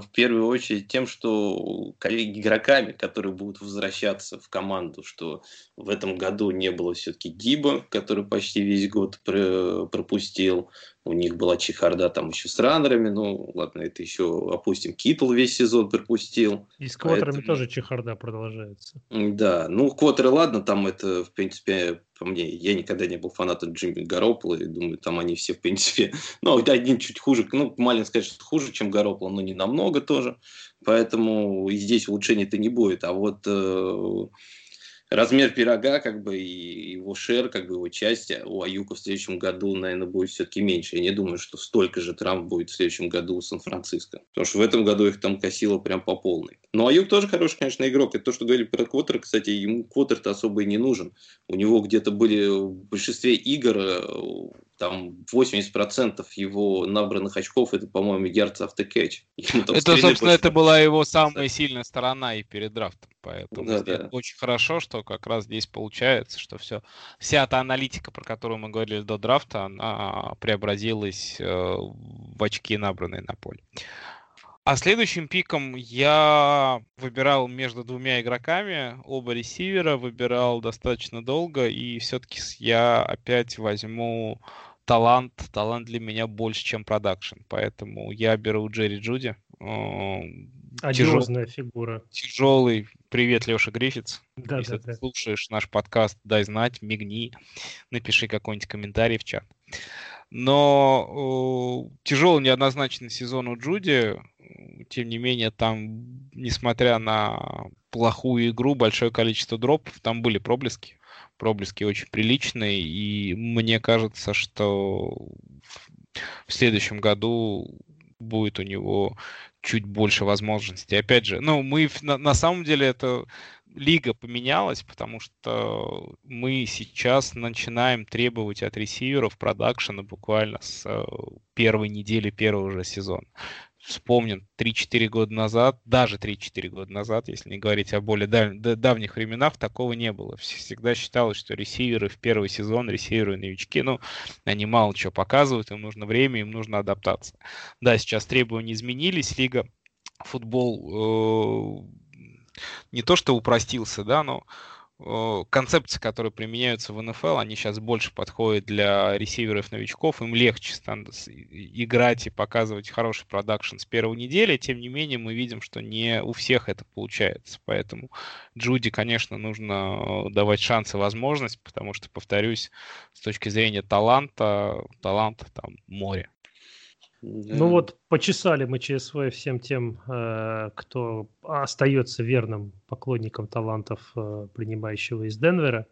Speaker 3: в первую очередь тем, что коллеги игроками, которые будут возвращаться в команду, что в этом году не было все-таки Гиба, который почти весь год пр пропустил. У них была чехарда там еще с раннерами, ну ладно, это еще опустим. Китл весь сезон пропустил.
Speaker 1: И с квотерами поэтому... тоже чехарда продолжается.
Speaker 3: Да, ну квотеры, ладно, там это, в принципе, по мне, я никогда не был фанатом Джимми Гаропола, и думаю, там они все, в принципе, ну, один чуть хуже, ну, маленько сказать, что хуже, чем Гаропола, но не намного тоже, поэтому и здесь улучшений-то не будет, а вот э, размер пирога, как бы, и его шер, как бы, его часть у Аюка в следующем году, наверное, будет все-таки меньше. Я не думаю, что столько же травм будет в следующем году у Сан-Франциско. Потому что в этом году их там косило прям по полной. Но Аюк тоже хороший, конечно, игрок. Это то, что говорили про Квотер. Кстати, ему Квотер-то особо и не нужен. У него где-то были в большинстве игр э, там 80% его набранных очков это, по-моему, ярдс автокэч.
Speaker 2: Это, собственно, это была его самая сильная сторона и перед драфтом. Поэтому да, да. очень хорошо, что как раз здесь получается, что все, вся эта аналитика, про которую мы говорили до драфта, она преобразилась э, в очки, набранные на поле. А следующим пиком я выбирал между двумя игроками, оба ресивера, выбирал достаточно долго, и все-таки я опять возьму талант, талант для меня больше, чем продакшн. Поэтому я беру Джерри Джуди.
Speaker 1: Одиозная фигура.
Speaker 2: Тяжелый. Привет, Леша Гриффитс.
Speaker 1: Да,
Speaker 2: Если
Speaker 1: да,
Speaker 2: ты
Speaker 1: да.
Speaker 2: слушаешь наш подкаст, дай знать, мигни, напиши какой-нибудь комментарий в чат. Но э, тяжелый неоднозначный сезон у Джуди. Тем не менее, там, несмотря на плохую игру, большое количество дропов, там были проблески. Проблески очень приличные. И мне кажется, что в следующем году будет у него чуть больше возможностей. Опять же, ну, мы на, на самом деле это лига поменялась, потому что мы сейчас начинаем требовать от ресиверов продакшена буквально с э, первой недели первого же сезона. Вспомним, 3-4 года назад, даже 3-4 года назад, если не говорить о более дав- давних временах, такого не было. Всегда считалось, что ресиверы в первый сезон, ресиверы новички, ну, они мало чего показывают, им нужно время, им нужно адаптация. Да, сейчас требования изменились, лига футбол э, не то что упростился, да, но концепции, которые применяются в НФЛ, они сейчас больше подходят для ресиверов-новичков, им легче играть и показывать хороший продакшн с первой недели, тем не менее мы видим, что не у всех это получается, поэтому Джуди, конечно, нужно давать шансы, возможность, потому что, повторюсь, с точки зрения таланта, таланта там море.
Speaker 1: Ну вот почесали мы ЧСВ всем тем, э, кто остается верным поклонником талантов, э, принимающего из Денвера.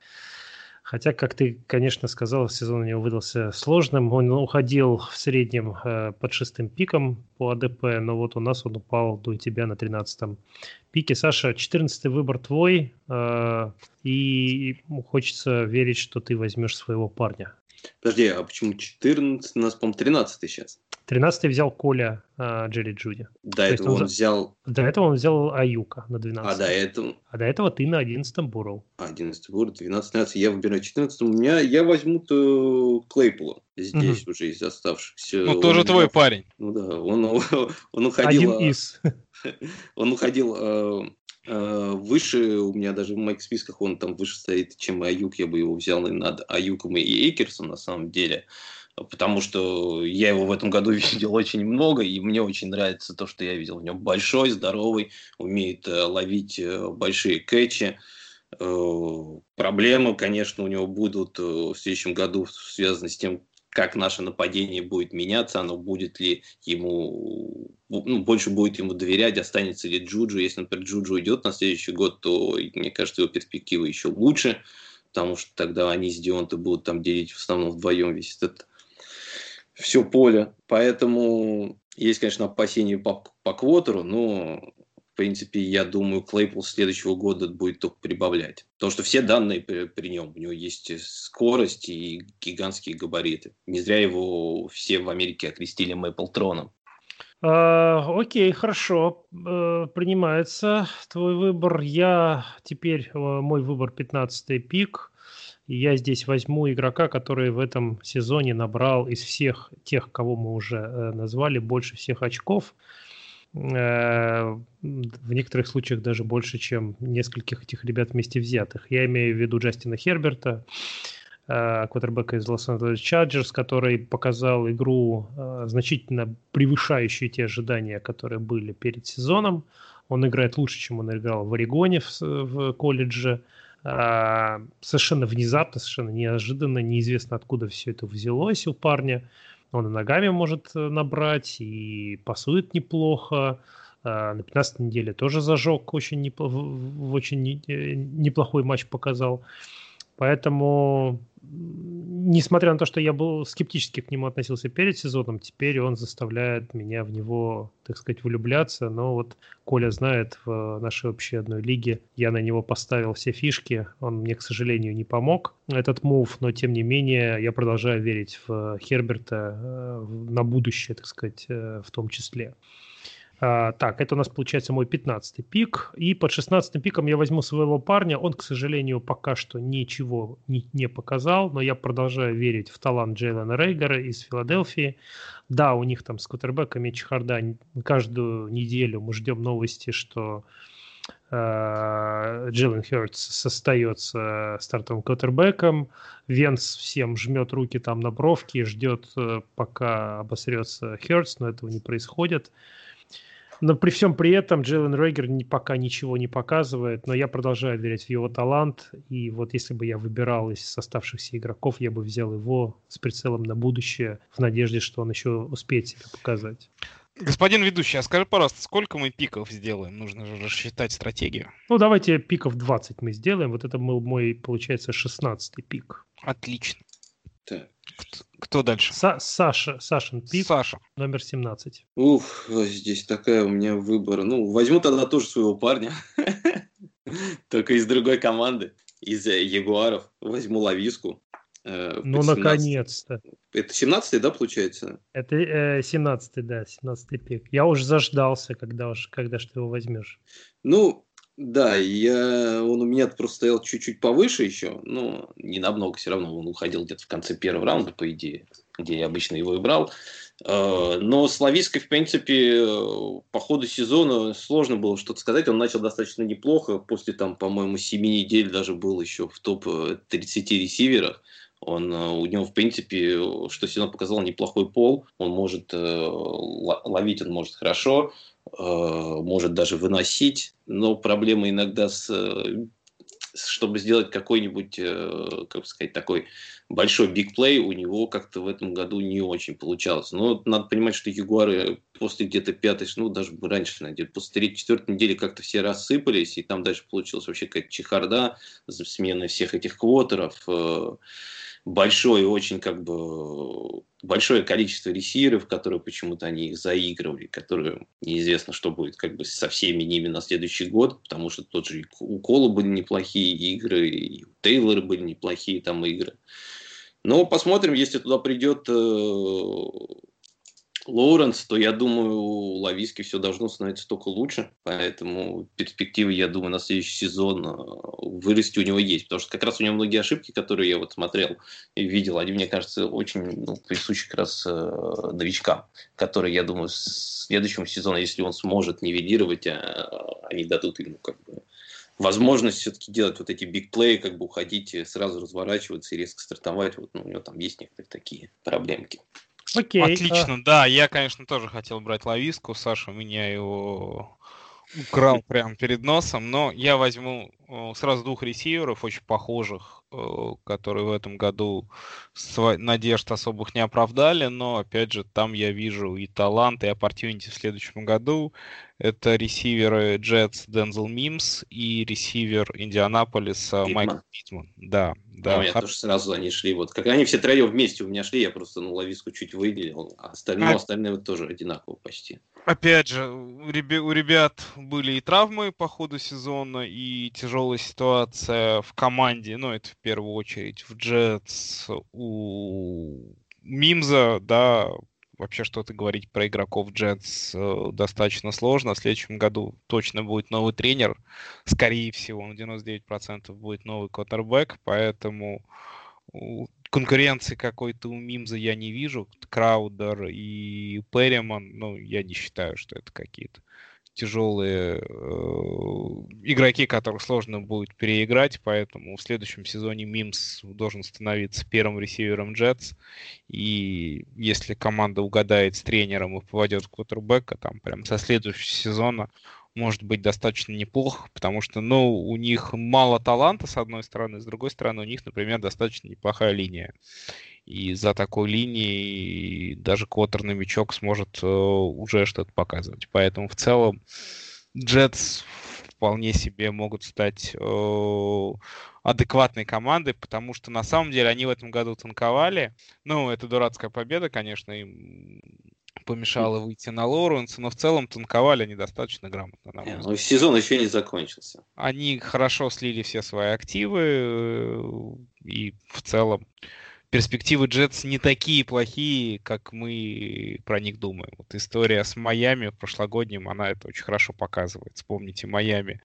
Speaker 1: Хотя, как ты, конечно, сказал, сезон у него выдался сложным. Он уходил в среднем э, под шестым пиком по АДП, но вот у нас он упал до тебя на 13 пике. Саша, 14 выбор твой, и хочется верить, что ты возьмешь своего парня.
Speaker 3: Подожди, а почему 14? У нас, по-моему, 13 сейчас.
Speaker 1: 13 взял Коля а, Джерри Джуди.
Speaker 3: До этого он, он взял...
Speaker 1: До этого он взял Аюка на 12.
Speaker 3: А до этого...
Speaker 1: А до этого ты на 11 Бурроу.
Speaker 3: А, 11 Бурроу, 12, 13. Я выбираю 14. У меня... Я возьму Клейпула. Здесь угу. уже из оставшихся.
Speaker 2: Ну, тоже он, твой парень.
Speaker 3: Ну да, он, он уходил...
Speaker 1: Один из.
Speaker 3: Он уходил э, выше, у меня даже в моих списках он там выше стоит, чем Аюк, я бы его взял над Аюком и Эйкерсом на самом деле, потому что я его в этом году видел очень много, и мне очень нравится то, что я видел в нем. Большой, здоровый, умеет ловить большие catch и, Проблемы, конечно, у него будут в следующем году связаны с тем, как наше нападение будет меняться, оно будет ли ему, ну, больше будет ему доверять, останется ли Джуджу. Если, например, Джуджу уйдет на следующий год, то, мне кажется, его перспективы еще лучше, потому что тогда они с Дионтой будут там делить в основном вдвоем весь этот все поле. Поэтому есть, конечно, опасения по, по квотеру, но в принципе, я думаю, Клейпл следующего года будет только прибавлять. Потому что все данные при, при нем. У него есть скорость и гигантские габариты. Не зря его все в Америке окрестили Мэпл Троном.
Speaker 1: Uh, окей, хорошо, uh, принимается твой выбор. Я теперь, uh, мой выбор 15 пик. И я здесь возьму игрока, который в этом сезоне набрал из всех тех, кого мы уже э, назвали, больше всех очков. Э, в некоторых случаях даже больше, чем нескольких этих ребят вместе взятых. Я имею в виду Джастина Херберта, э, квотербека из Лос-Анджелес Чарджерс, который показал игру э, значительно превышающую те ожидания, которые были перед сезоном. Он играет лучше, чем он играл в Орегоне в, в колледже. Совершенно внезапно, совершенно неожиданно, неизвестно откуда все это взялось у парня. Он и ногами может э, набрать, и пасует неплохо. А, на 15 неделе тоже зажег, очень, непло- очень э, неплохой матч показал. Поэтому несмотря на то, что я был скептически к нему относился перед сезоном, теперь он заставляет меня в него, так сказать, влюбляться. Но вот Коля знает в нашей общей одной лиге, я на него поставил все фишки, он мне, к сожалению, не помог, этот мув, но тем не менее я продолжаю верить в Херберта э, на будущее, так сказать, э, в том числе. А, так, это у нас получается мой 15 пик. И под 16 пиком я возьму своего парня. Он, к сожалению, пока что ничего не, не показал, но я продолжаю верить в талант Джейлена Рейгера из Филадельфии. Да, у них там с квотербеками чехарда каждую неделю мы ждем новости, что Джиллен Хёртс остается стартовым квотербеком. Венс всем жмет руки там на бровки, ждет, пока обосрется Хёртс, но этого не происходит. Но при всем при этом Джейлен Рейгер не, пока ничего не показывает, но я продолжаю верить в его талант. И вот если бы я выбирал из оставшихся игроков, я бы взял его с прицелом на будущее, в надежде, что он еще успеет себя показать.
Speaker 2: Господин ведущий, а скажи, пожалуйста, сколько мы пиков сделаем? Нужно же рассчитать стратегию.
Speaker 1: Ну, давайте пиков 20 мы сделаем. Вот это был мой, получается, 16 пик.
Speaker 2: Отлично. Так. Кто дальше?
Speaker 1: Са Саша, Сашин пик.
Speaker 2: Саша.
Speaker 1: Номер 17.
Speaker 3: Ух, здесь такая у меня выбор. Ну, возьму тогда тоже своего парня. Только из другой команды. Из э, Ягуаров. Возьму Лависку.
Speaker 1: Э, ну, наконец-то.
Speaker 3: Это 17-й, да, получается?
Speaker 1: Это э, 17-й, да, 17-й пик. Я уже заждался, когда, уж, когда что его возьмешь.
Speaker 3: Ну, да, я, он у меня просто стоял чуть-чуть повыше еще, но не намного все равно. Он уходил где-то в конце первого раунда, по идее, где я обычно его и брал. А, но с Лавиской, в принципе, по ходу сезона сложно было что-то сказать. Он начал достаточно неплохо. После, там, по-моему, 7 недель даже был еще в топ-30 ресиверах. Он, э, у него, в принципе, что сезон показал, неплохой пол. Он может э, ловить, он может хорошо. Э, может даже выносить, но проблема иногда с чтобы сделать какой-нибудь, э, как сказать, такой большой бигплей, у него как-то в этом году не очень получалось. Но надо понимать, что Ягуары после где-то пятой, ну даже раньше, где-то после третьей, четвертой недели как-то все рассыпались, и там дальше получилась вообще какая-то чехарда, смена всех этих квотеров, большой очень как бы большое количество ресиверов, которые почему-то они их заигрывали, которые неизвестно, что будет как бы со всеми ними на следующий год, потому что тот же у Кола были неплохие игры, и у Тейлора были неплохие там игры. Но посмотрим, если туда придет э, Лоуренс, то я думаю, у Лависки все должно становиться только лучше. Поэтому перспективы, я думаю, на следующий сезон э, вырасти у него есть. Потому что как раз у него многие ошибки, которые я вот смотрел и видел, они, мне кажется, очень ну, присущи как раз э, новичкам, которые, я думаю, в следующем сезоне, если он сможет нивелировать, а, они дадут ему как бы возможность все-таки делать вот эти бигплеи, как бы уходить, сразу разворачиваться и резко стартовать. Вот ну, у него там есть некоторые такие проблемки.
Speaker 2: Окей. Отлично, а... да. Я, конечно, тоже хотел брать Лависку. Саша меня его украл прямо перед носом. Но я возьму сразу двух ресиверов, очень похожих, которые в этом году надежд особых не оправдали. Но, опять же, там я вижу и талант, и оппортюнити в следующем году. Это ресиверы Jets Дензел Мимс и ресивер Индианаполиса Майкл Питман. Да, да.
Speaker 3: Ну, у меня тоже сразу они шли. Вот как они все троем вместе у меня шли, я просто ну, лависку чуть выделил, а остальное, а... остальные вот тоже одинаково почти.
Speaker 2: Опять же, у ребят были и травмы по ходу сезона, и тяжелая ситуация в команде, ну, это в первую очередь в Джетс, у Мимза, да, вообще что-то говорить про игроков Джетс э, достаточно сложно. В следующем году точно будет новый тренер. Скорее всего, на 99% будет новый квотербек, поэтому конкуренции какой-то у Мимза я не вижу. Краудер и Перриман, ну, я не считаю, что это какие-то тяжелые э, игроки, которых сложно будет переиграть, поэтому в следующем сезоне Мимс должен становиться первым ресивером Джетс, и если команда угадает с тренером и попадет в квотербека, там прям со следующего сезона может быть достаточно неплохо, потому что, ну, у них мало таланта, с одной стороны, с другой стороны, у них, например, достаточно неплохая линия. И за такой линией даже квотер-новичок сможет э, уже что-то показывать. Поэтому в целом Джетс вполне себе могут стать э, адекватной командой, потому что на самом деле они в этом году танковали. Ну, это дурацкая победа, конечно, им помешало выйти на Лоуренса, но в целом танковали они достаточно грамотно.
Speaker 3: На ну, сезон еще не закончился.
Speaker 2: Они хорошо слили все свои активы э, и в целом перспективы Джетс не такие плохие, как мы про них думаем. Вот история с Майами прошлогодним, она это очень хорошо показывает. Вспомните Майами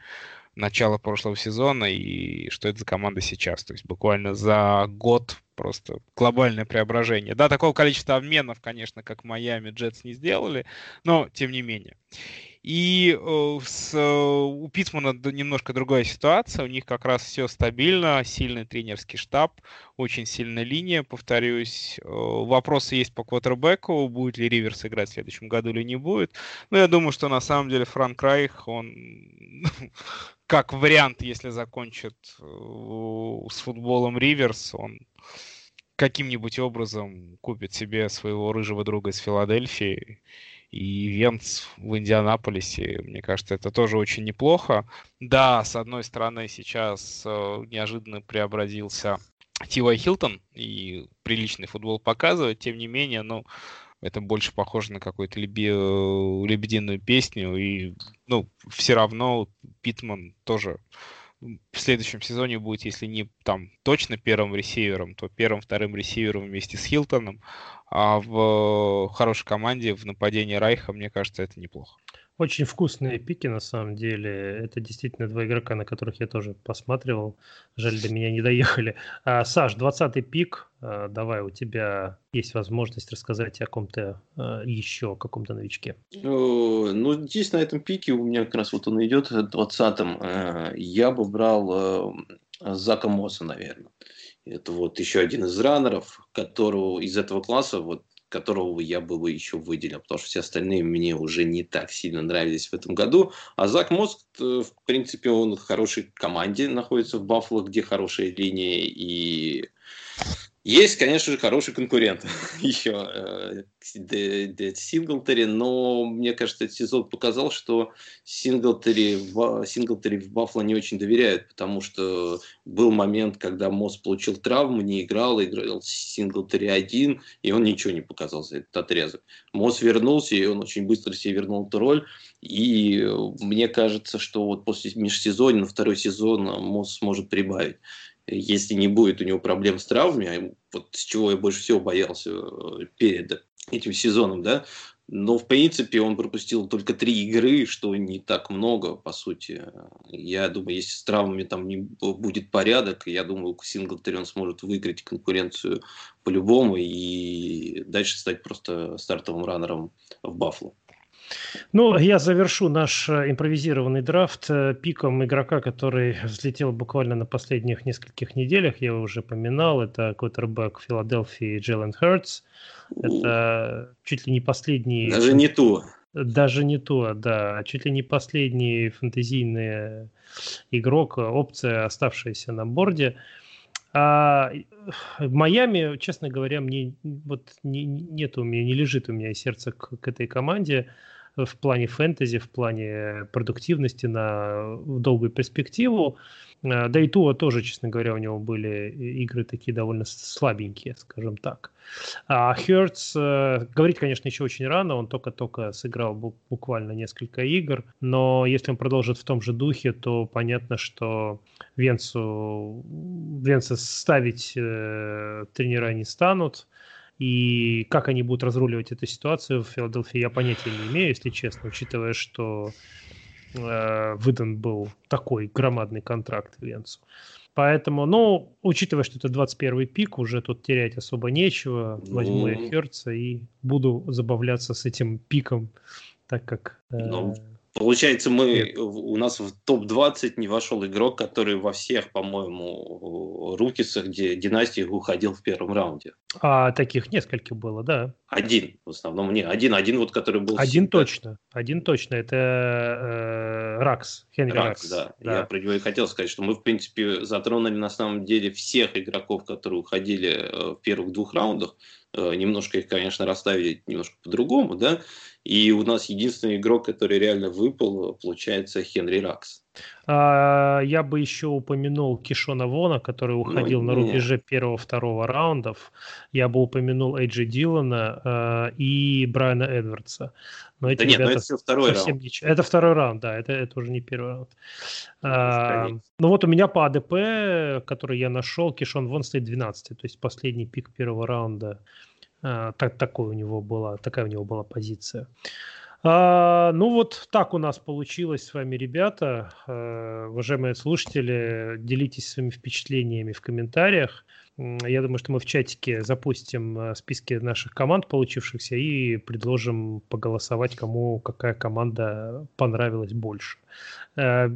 Speaker 2: начало прошлого сезона и что это за команда сейчас. То есть буквально за год просто глобальное преображение. Да, такого количества обменов, конечно, как Майами Джетс не сделали, но тем не менее. И э, с, э, у Питмана немножко другая ситуация. У них как раз все стабильно, сильный тренерский штаб, очень сильная линия, повторюсь. Э, вопросы есть по квотербеку, будет ли Риверс играть в следующем году или не будет. Но я думаю, что на самом деле Франк Райх, он как вариант, если закончит с футболом Риверс, он каким-нибудь образом купит себе своего рыжего друга из Филадельфии и Венц в Индианаполисе. Мне кажется, это тоже очень неплохо. Да, с одной стороны, сейчас э, неожиданно преобразился Тивай Хилтон и приличный футбол показывает, тем не менее, ну, это больше похоже на какую-то леби... лебединую песню, и, ну, все равно Питман тоже в следующем сезоне будет, если не там точно первым ресивером, то первым, вторым ресивером вместе с Хилтоном. А в хорошей команде в нападении Райха, мне кажется, это неплохо.
Speaker 1: Очень вкусные пики, на самом деле. Это действительно два игрока, на которых я тоже посматривал. Жаль, до меня не доехали. А, Саш, 20-й пик. А, давай, у тебя есть возможность рассказать о ком-то а, еще, о каком-то новичке.
Speaker 3: Ну, здесь на этом пике у меня как раз вот он идет, 20-м. А, я бы брал а, Зака Мосса, наверное. Это вот еще один из раннеров, которого из этого класса вот которого я бы еще выделил, потому что все остальные мне уже не так сильно нравились в этом году. А Зак Моск, э, в принципе, он в хорошей команде находится в Баффало, где хорошая линия, и есть, конечно же, хороший конкурент еще Синглтери, но мне кажется, этот сезон показал, что Синглтери, Синглтери в Баффало не очень доверяют, потому что был момент, когда Мосс получил травму, не играл, играл Синглтери один, и он ничего не показал за этот отрезок. Мосс вернулся, и он очень быстро себе вернул эту роль, и мне кажется, что вот после межсезонья, на второй сезон Мосс сможет прибавить если не будет у него проблем с травмами, а вот с чего я больше всего боялся э, перед этим сезоном, да, но, в принципе, он пропустил только три игры, что не так много, по сути. Я думаю, если с травмами там не будет порядок, я думаю, Синглтери он сможет выиграть конкуренцию по-любому и дальше стать просто стартовым раннером в Баффало.
Speaker 1: Ну, я завершу наш э, импровизированный драфт э, пиком игрока, который взлетел буквально на последних нескольких неделях. Я его уже поминал. Это квотербек Филадельфии Джелен Хертс. Это чуть ли не последний...
Speaker 3: Даже не то.
Speaker 1: Даже не то, да. Чуть ли не последний фэнтезийный игрок, опция, оставшаяся на борде. А в Майами, честно говоря, мне вот не, нет у меня, не лежит у меня сердце к, к этой команде в плане фэнтези, в плане продуктивности на долгую перспективу. Э, да и Туа тоже, честно говоря, у него были игры такие довольно слабенькие, скажем так. А Хёртс, э, говорить, конечно, еще очень рано, он только-только сыграл буквально несколько игр, но если он продолжит в том же духе, то понятно, что Венцу, Венца ставить э, тренера не станут, и как они будут разруливать эту ситуацию в Филадельфии, я понятия не имею, если честно, учитывая, что э, выдан был такой громадный контракт Венцу. Поэтому, ну, учитывая, что это 21 пик, уже тут терять особо нечего. Возьму ну, я Херца и буду забавляться с этим пиком, так как...
Speaker 3: Э, ну, Получается, мы, у нас в топ-20 не вошел игрок, который во всех, по-моему, рукисах, где династии уходил в первом раунде.
Speaker 1: А таких несколько было, да.
Speaker 3: Один, в основном не. Один, один вот, который был...
Speaker 1: Один всегда. точно, один точно. Это э, Ракс,
Speaker 3: Хенри Ракс. Ракс да. да. Я про него и хотел сказать, что мы, в принципе, затронули на самом деле всех игроков, которые уходили э, в первых двух раундах. Э, немножко их, конечно, расставили немножко по-другому, да, и у нас единственный игрок, который реально выпал, получается Хенри Ракс.
Speaker 1: А, я бы еще упомянул Кишона Вона, который ну, уходил ну, на рубеже первого-второго раундов. Я бы упомянул Эйджи Дилана э, и Брайана Эдвардса.
Speaker 3: Но эти да нет, но это все второй раунд.
Speaker 1: Нич... Это второй раунд, да, это, это уже не первый раунд. А, ну вот у меня по АДП, который я нашел, Кишон Вон стоит 12 то есть последний пик первого раунда. А, так, такой у него была, такая у него была позиция. А, ну вот так у нас получилось с вами, ребята. А, уважаемые слушатели, делитесь своими впечатлениями в комментариях. Я думаю, что мы в чатике запустим э, списки наших команд, получившихся, и предложим поголосовать, кому какая команда понравилась больше. Э,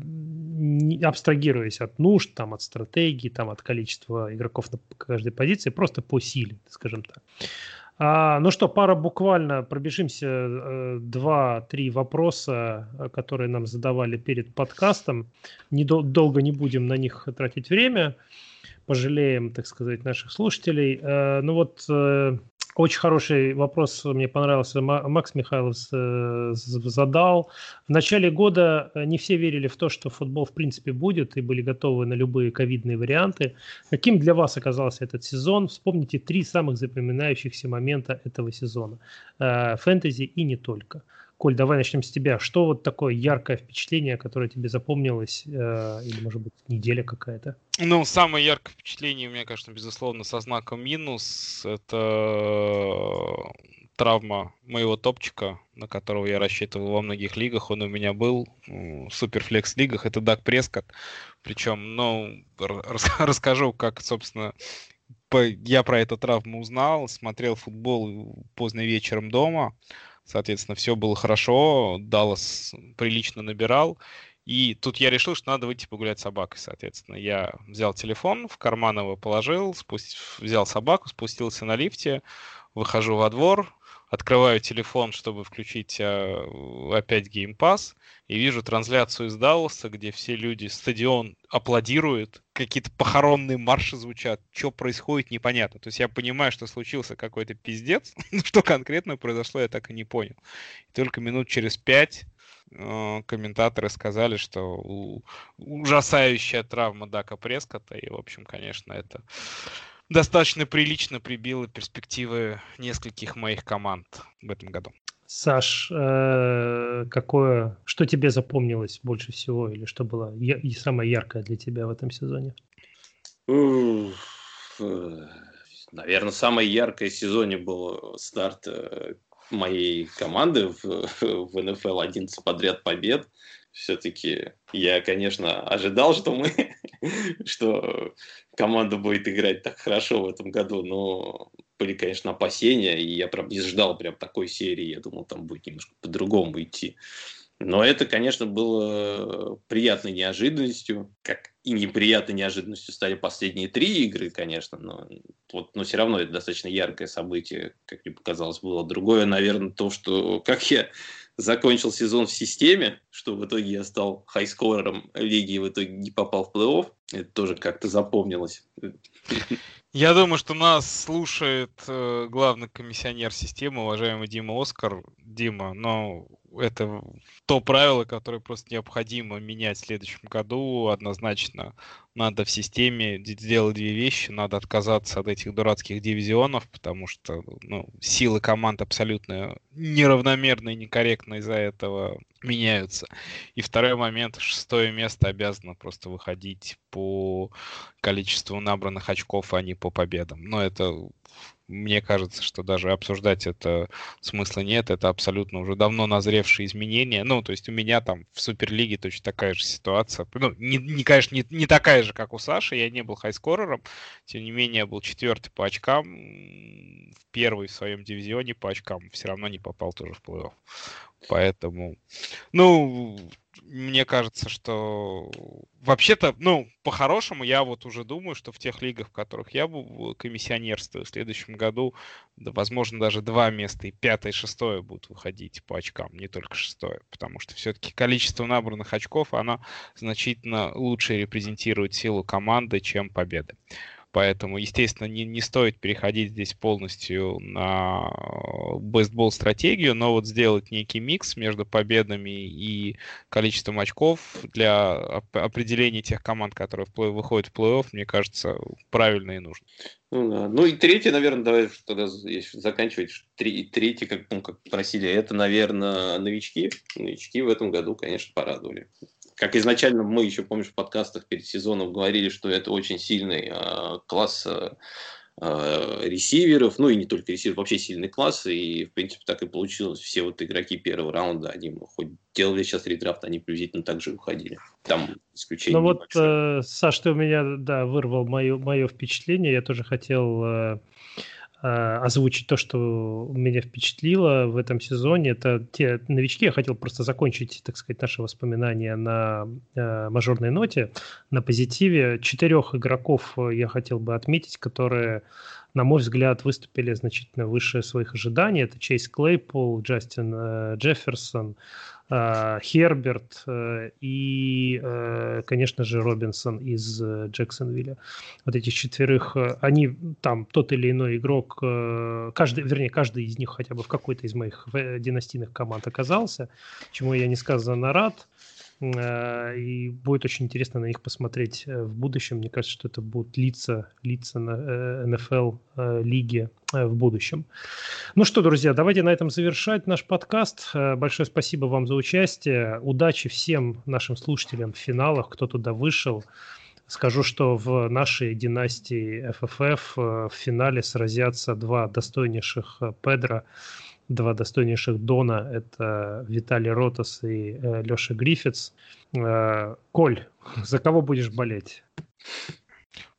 Speaker 1: абстрагируясь от нужд, там, от стратегии, там, от количества игроков на каждой позиции, просто по силе, скажем так. А, ну что, пара буквально пробежимся э, два-три вопроса, которые нам задавали перед подкастом. Недол- долго не будем на них тратить время пожалеем, так сказать, наших слушателей. Э, ну вот э, очень хороший вопрос мне понравился. Макс Михайлов э, задал. В начале года не все верили в то, что футбол в принципе будет и были готовы на любые ковидные варианты. Каким для вас оказался этот сезон? Вспомните три самых запоминающихся момента этого сезона. Фэнтези и не только. Коль, давай начнем с тебя. Что вот такое яркое впечатление, которое тебе запомнилось, э, или, может быть, неделя какая-то?
Speaker 2: Ну, самое яркое впечатление у меня, конечно, безусловно, со знаком минус. Это травма моего топчика, на которого я рассчитывал во многих лигах. Он у меня был в суперфлекс лигах. Это Даг Прескотт. Причем, ну, расскажу, как, собственно, я про эту травму узнал. Смотрел футбол поздно вечером дома. Соответственно, все было хорошо, Даллас прилично набирал. И тут я решил, что надо выйти погулять с собакой, соответственно. Я взял телефон, в карман его положил, спусть... взял собаку, спустился на лифте, выхожу во двор, открываю телефон, чтобы включить а, опять Pass, и вижу трансляцию из Далласа, где все люди, стадион аплодируют, какие-то похоронные марши звучат, что происходит, непонятно. То есть я понимаю, что случился какой-то пиздец, но что конкретно произошло, я так и не понял. И только минут через пять э, комментаторы сказали, что у, ужасающая травма Дака Прескота, и, в общем, конечно, это достаточно прилично прибило перспективы нескольких моих команд в этом году.
Speaker 1: Саш, э, какое, что тебе запомнилось больше всего или что было и самое яркое для тебя в этом сезоне?
Speaker 3: Э, наверное, самое яркое в сезоне был старт э, моей команды в, НФЛ 11 подряд побед. Все-таки я, конечно, ожидал, что мы, что команда будет играть так хорошо в этом году, но были, конечно, опасения, и я прям не ждал прям такой серии, я думал, там будет немножко по-другому идти. Но это, конечно, было приятной неожиданностью, как и неприятной неожиданностью стали последние три игры, конечно, но, вот, но все равно это достаточно яркое событие, как мне показалось, было. Другое, наверное, то, что как я закончил сезон в системе, что в итоге я стал хайскорером лиги и в итоге не попал в плей-офф, это тоже как-то запомнилось.
Speaker 2: Я думаю, что нас слушает э, главный комиссионер системы, уважаемый Дима Оскар. Дима, но это то правило, которое просто необходимо менять в следующем году. Однозначно надо в системе сделать две вещи. Надо отказаться от этих дурацких дивизионов, потому что ну, силы команд абсолютно неравномерно и некорректно из-за этого меняются. И второй момент, шестое место обязано просто выходить по количеству набранных очков, а не по победам. Но это мне кажется, что даже обсуждать это смысла нет. Это абсолютно уже давно назревшие изменения. Ну, то есть у меня там в Суперлиге точно такая же ситуация. Ну, не, не конечно, не, не такая же, как у Саши. Я не был хайскорером. Тем не менее, я был четвертый по очкам. В первый в своем дивизионе по очкам. Все равно не попал тоже в плей-офф. Поэтому, ну, мне кажется, что вообще-то, ну, по-хорошему, я вот уже думаю, что в тех лигах, в которых я был комиссионерствую, в следующем году, да, возможно, даже два места, и пятое, и шестое будут выходить по очкам, не только шестое, потому что все-таки количество набранных очков, оно значительно лучше репрезентирует силу команды, чем победы. Поэтому, естественно, не, не стоит переходить здесь полностью на бейсбол стратегию, но вот сделать некий микс между победами и количеством очков для определения тех команд, которые в плей, выходят в плей-офф, мне кажется, правильно и нужно.
Speaker 3: Ну, да. ну и третье, наверное, давай тогда заканчивать. Три, третье, как, ну, как просили, это, наверное, новички. Новички в этом году, конечно, порадовали как изначально мы еще, помнишь, в подкастах перед сезоном говорили, что это очень сильный э, класс э, ресиверов, ну и не только ресиверов, вообще сильный класс, и, в принципе, так и получилось. Все вот игроки первого раунда, они хоть делали сейчас редрафт, они приблизительно так же уходили. Там исключение
Speaker 1: Ну вот, э, Саш, ты у меня, да, вырвал мое, мое впечатление, я тоже хотел... Э, озвучить то, что меня впечатлило в этом сезоне. Это те новички. Я хотел просто закончить, так сказать, наши воспоминания на э, мажорной ноте, на позитиве. Четырех игроков я хотел бы отметить, которые, на мой взгляд, выступили значительно выше своих ожиданий. Это Чейз Клейпул, Джастин э, Джефферсон, Э, Херберт э, и, э, конечно же, Робинсон из Джексонвилля. Вот этих четверых, они там тот или иной игрок, каждый, вернее, каждый из них хотя бы в какой-то из моих династийных команд оказался, чему я несказанно рад. Э, и будет очень интересно на них посмотреть э, в будущем. Мне кажется, что это будут лица, лица на НФЛ э, лиги в будущем. Ну что, друзья, давайте на этом завершать наш подкаст. Большое спасибо вам за участие. Удачи всем нашим слушателям в финалах, кто туда вышел. Скажу, что в нашей династии ФФФ в финале сразятся два достойнейших Педро два достойнейших Дона – это Виталий Ротас и э, Леша Гриффитс. Э, Коль, за кого будешь болеть?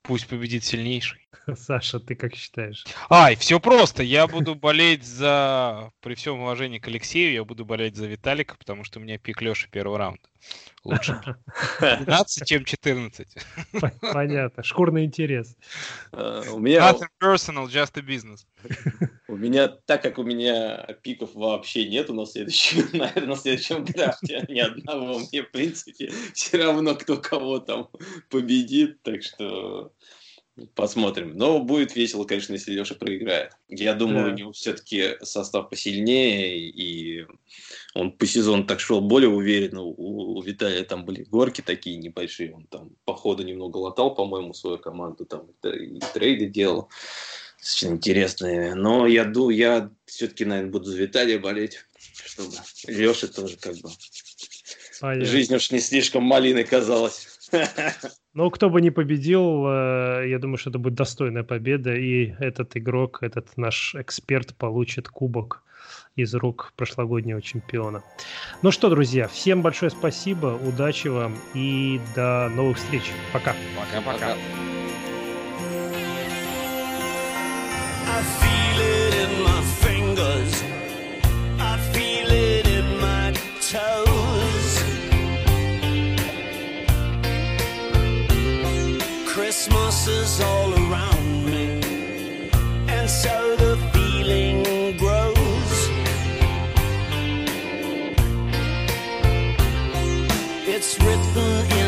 Speaker 2: Пусть победит сильнейший.
Speaker 1: Саша, ты как
Speaker 2: считаешь?Ай, все просто. Я буду болеть за... При всем уважении к Алексею, я буду болеть за Виталика, потому что у меня пик Леши первого раунда. Лучше 12, чем 14.
Speaker 1: Понятно. Шкурный интерес.
Speaker 3: Uh, у меня...
Speaker 2: Nothing personal, just a business.
Speaker 3: У меня, так как у меня пиков вообще нету на следующем, наверное, на следующем драфте, ни одного, мне, в принципе, все равно, кто кого там победит, так что Посмотрим. Но будет весело, конечно, если Леша проиграет. Я думаю, да. у него все-таки состав посильнее, и он по сезону так шел более уверенно. У, у Виталия там были горки такие небольшие. Он там по ходу немного латал, по-моему, свою команду, там и трейды делал. Очень интересные. Но я, ду, я все-таки, наверное, буду за Виталия болеть, чтобы Леша тоже как бы... Понятно. Жизнь уж не слишком малиной казалась.
Speaker 1: Ну, кто бы не победил, э, я думаю, что это будет достойная победа, и этот игрок, этот наш эксперт получит кубок из рук прошлогоднего чемпиона. Ну что, друзья, всем большое спасибо, удачи вам и до новых встреч. Пока.
Speaker 2: Пока-пока. Christmas is all around me, and so the feeling grows. It's written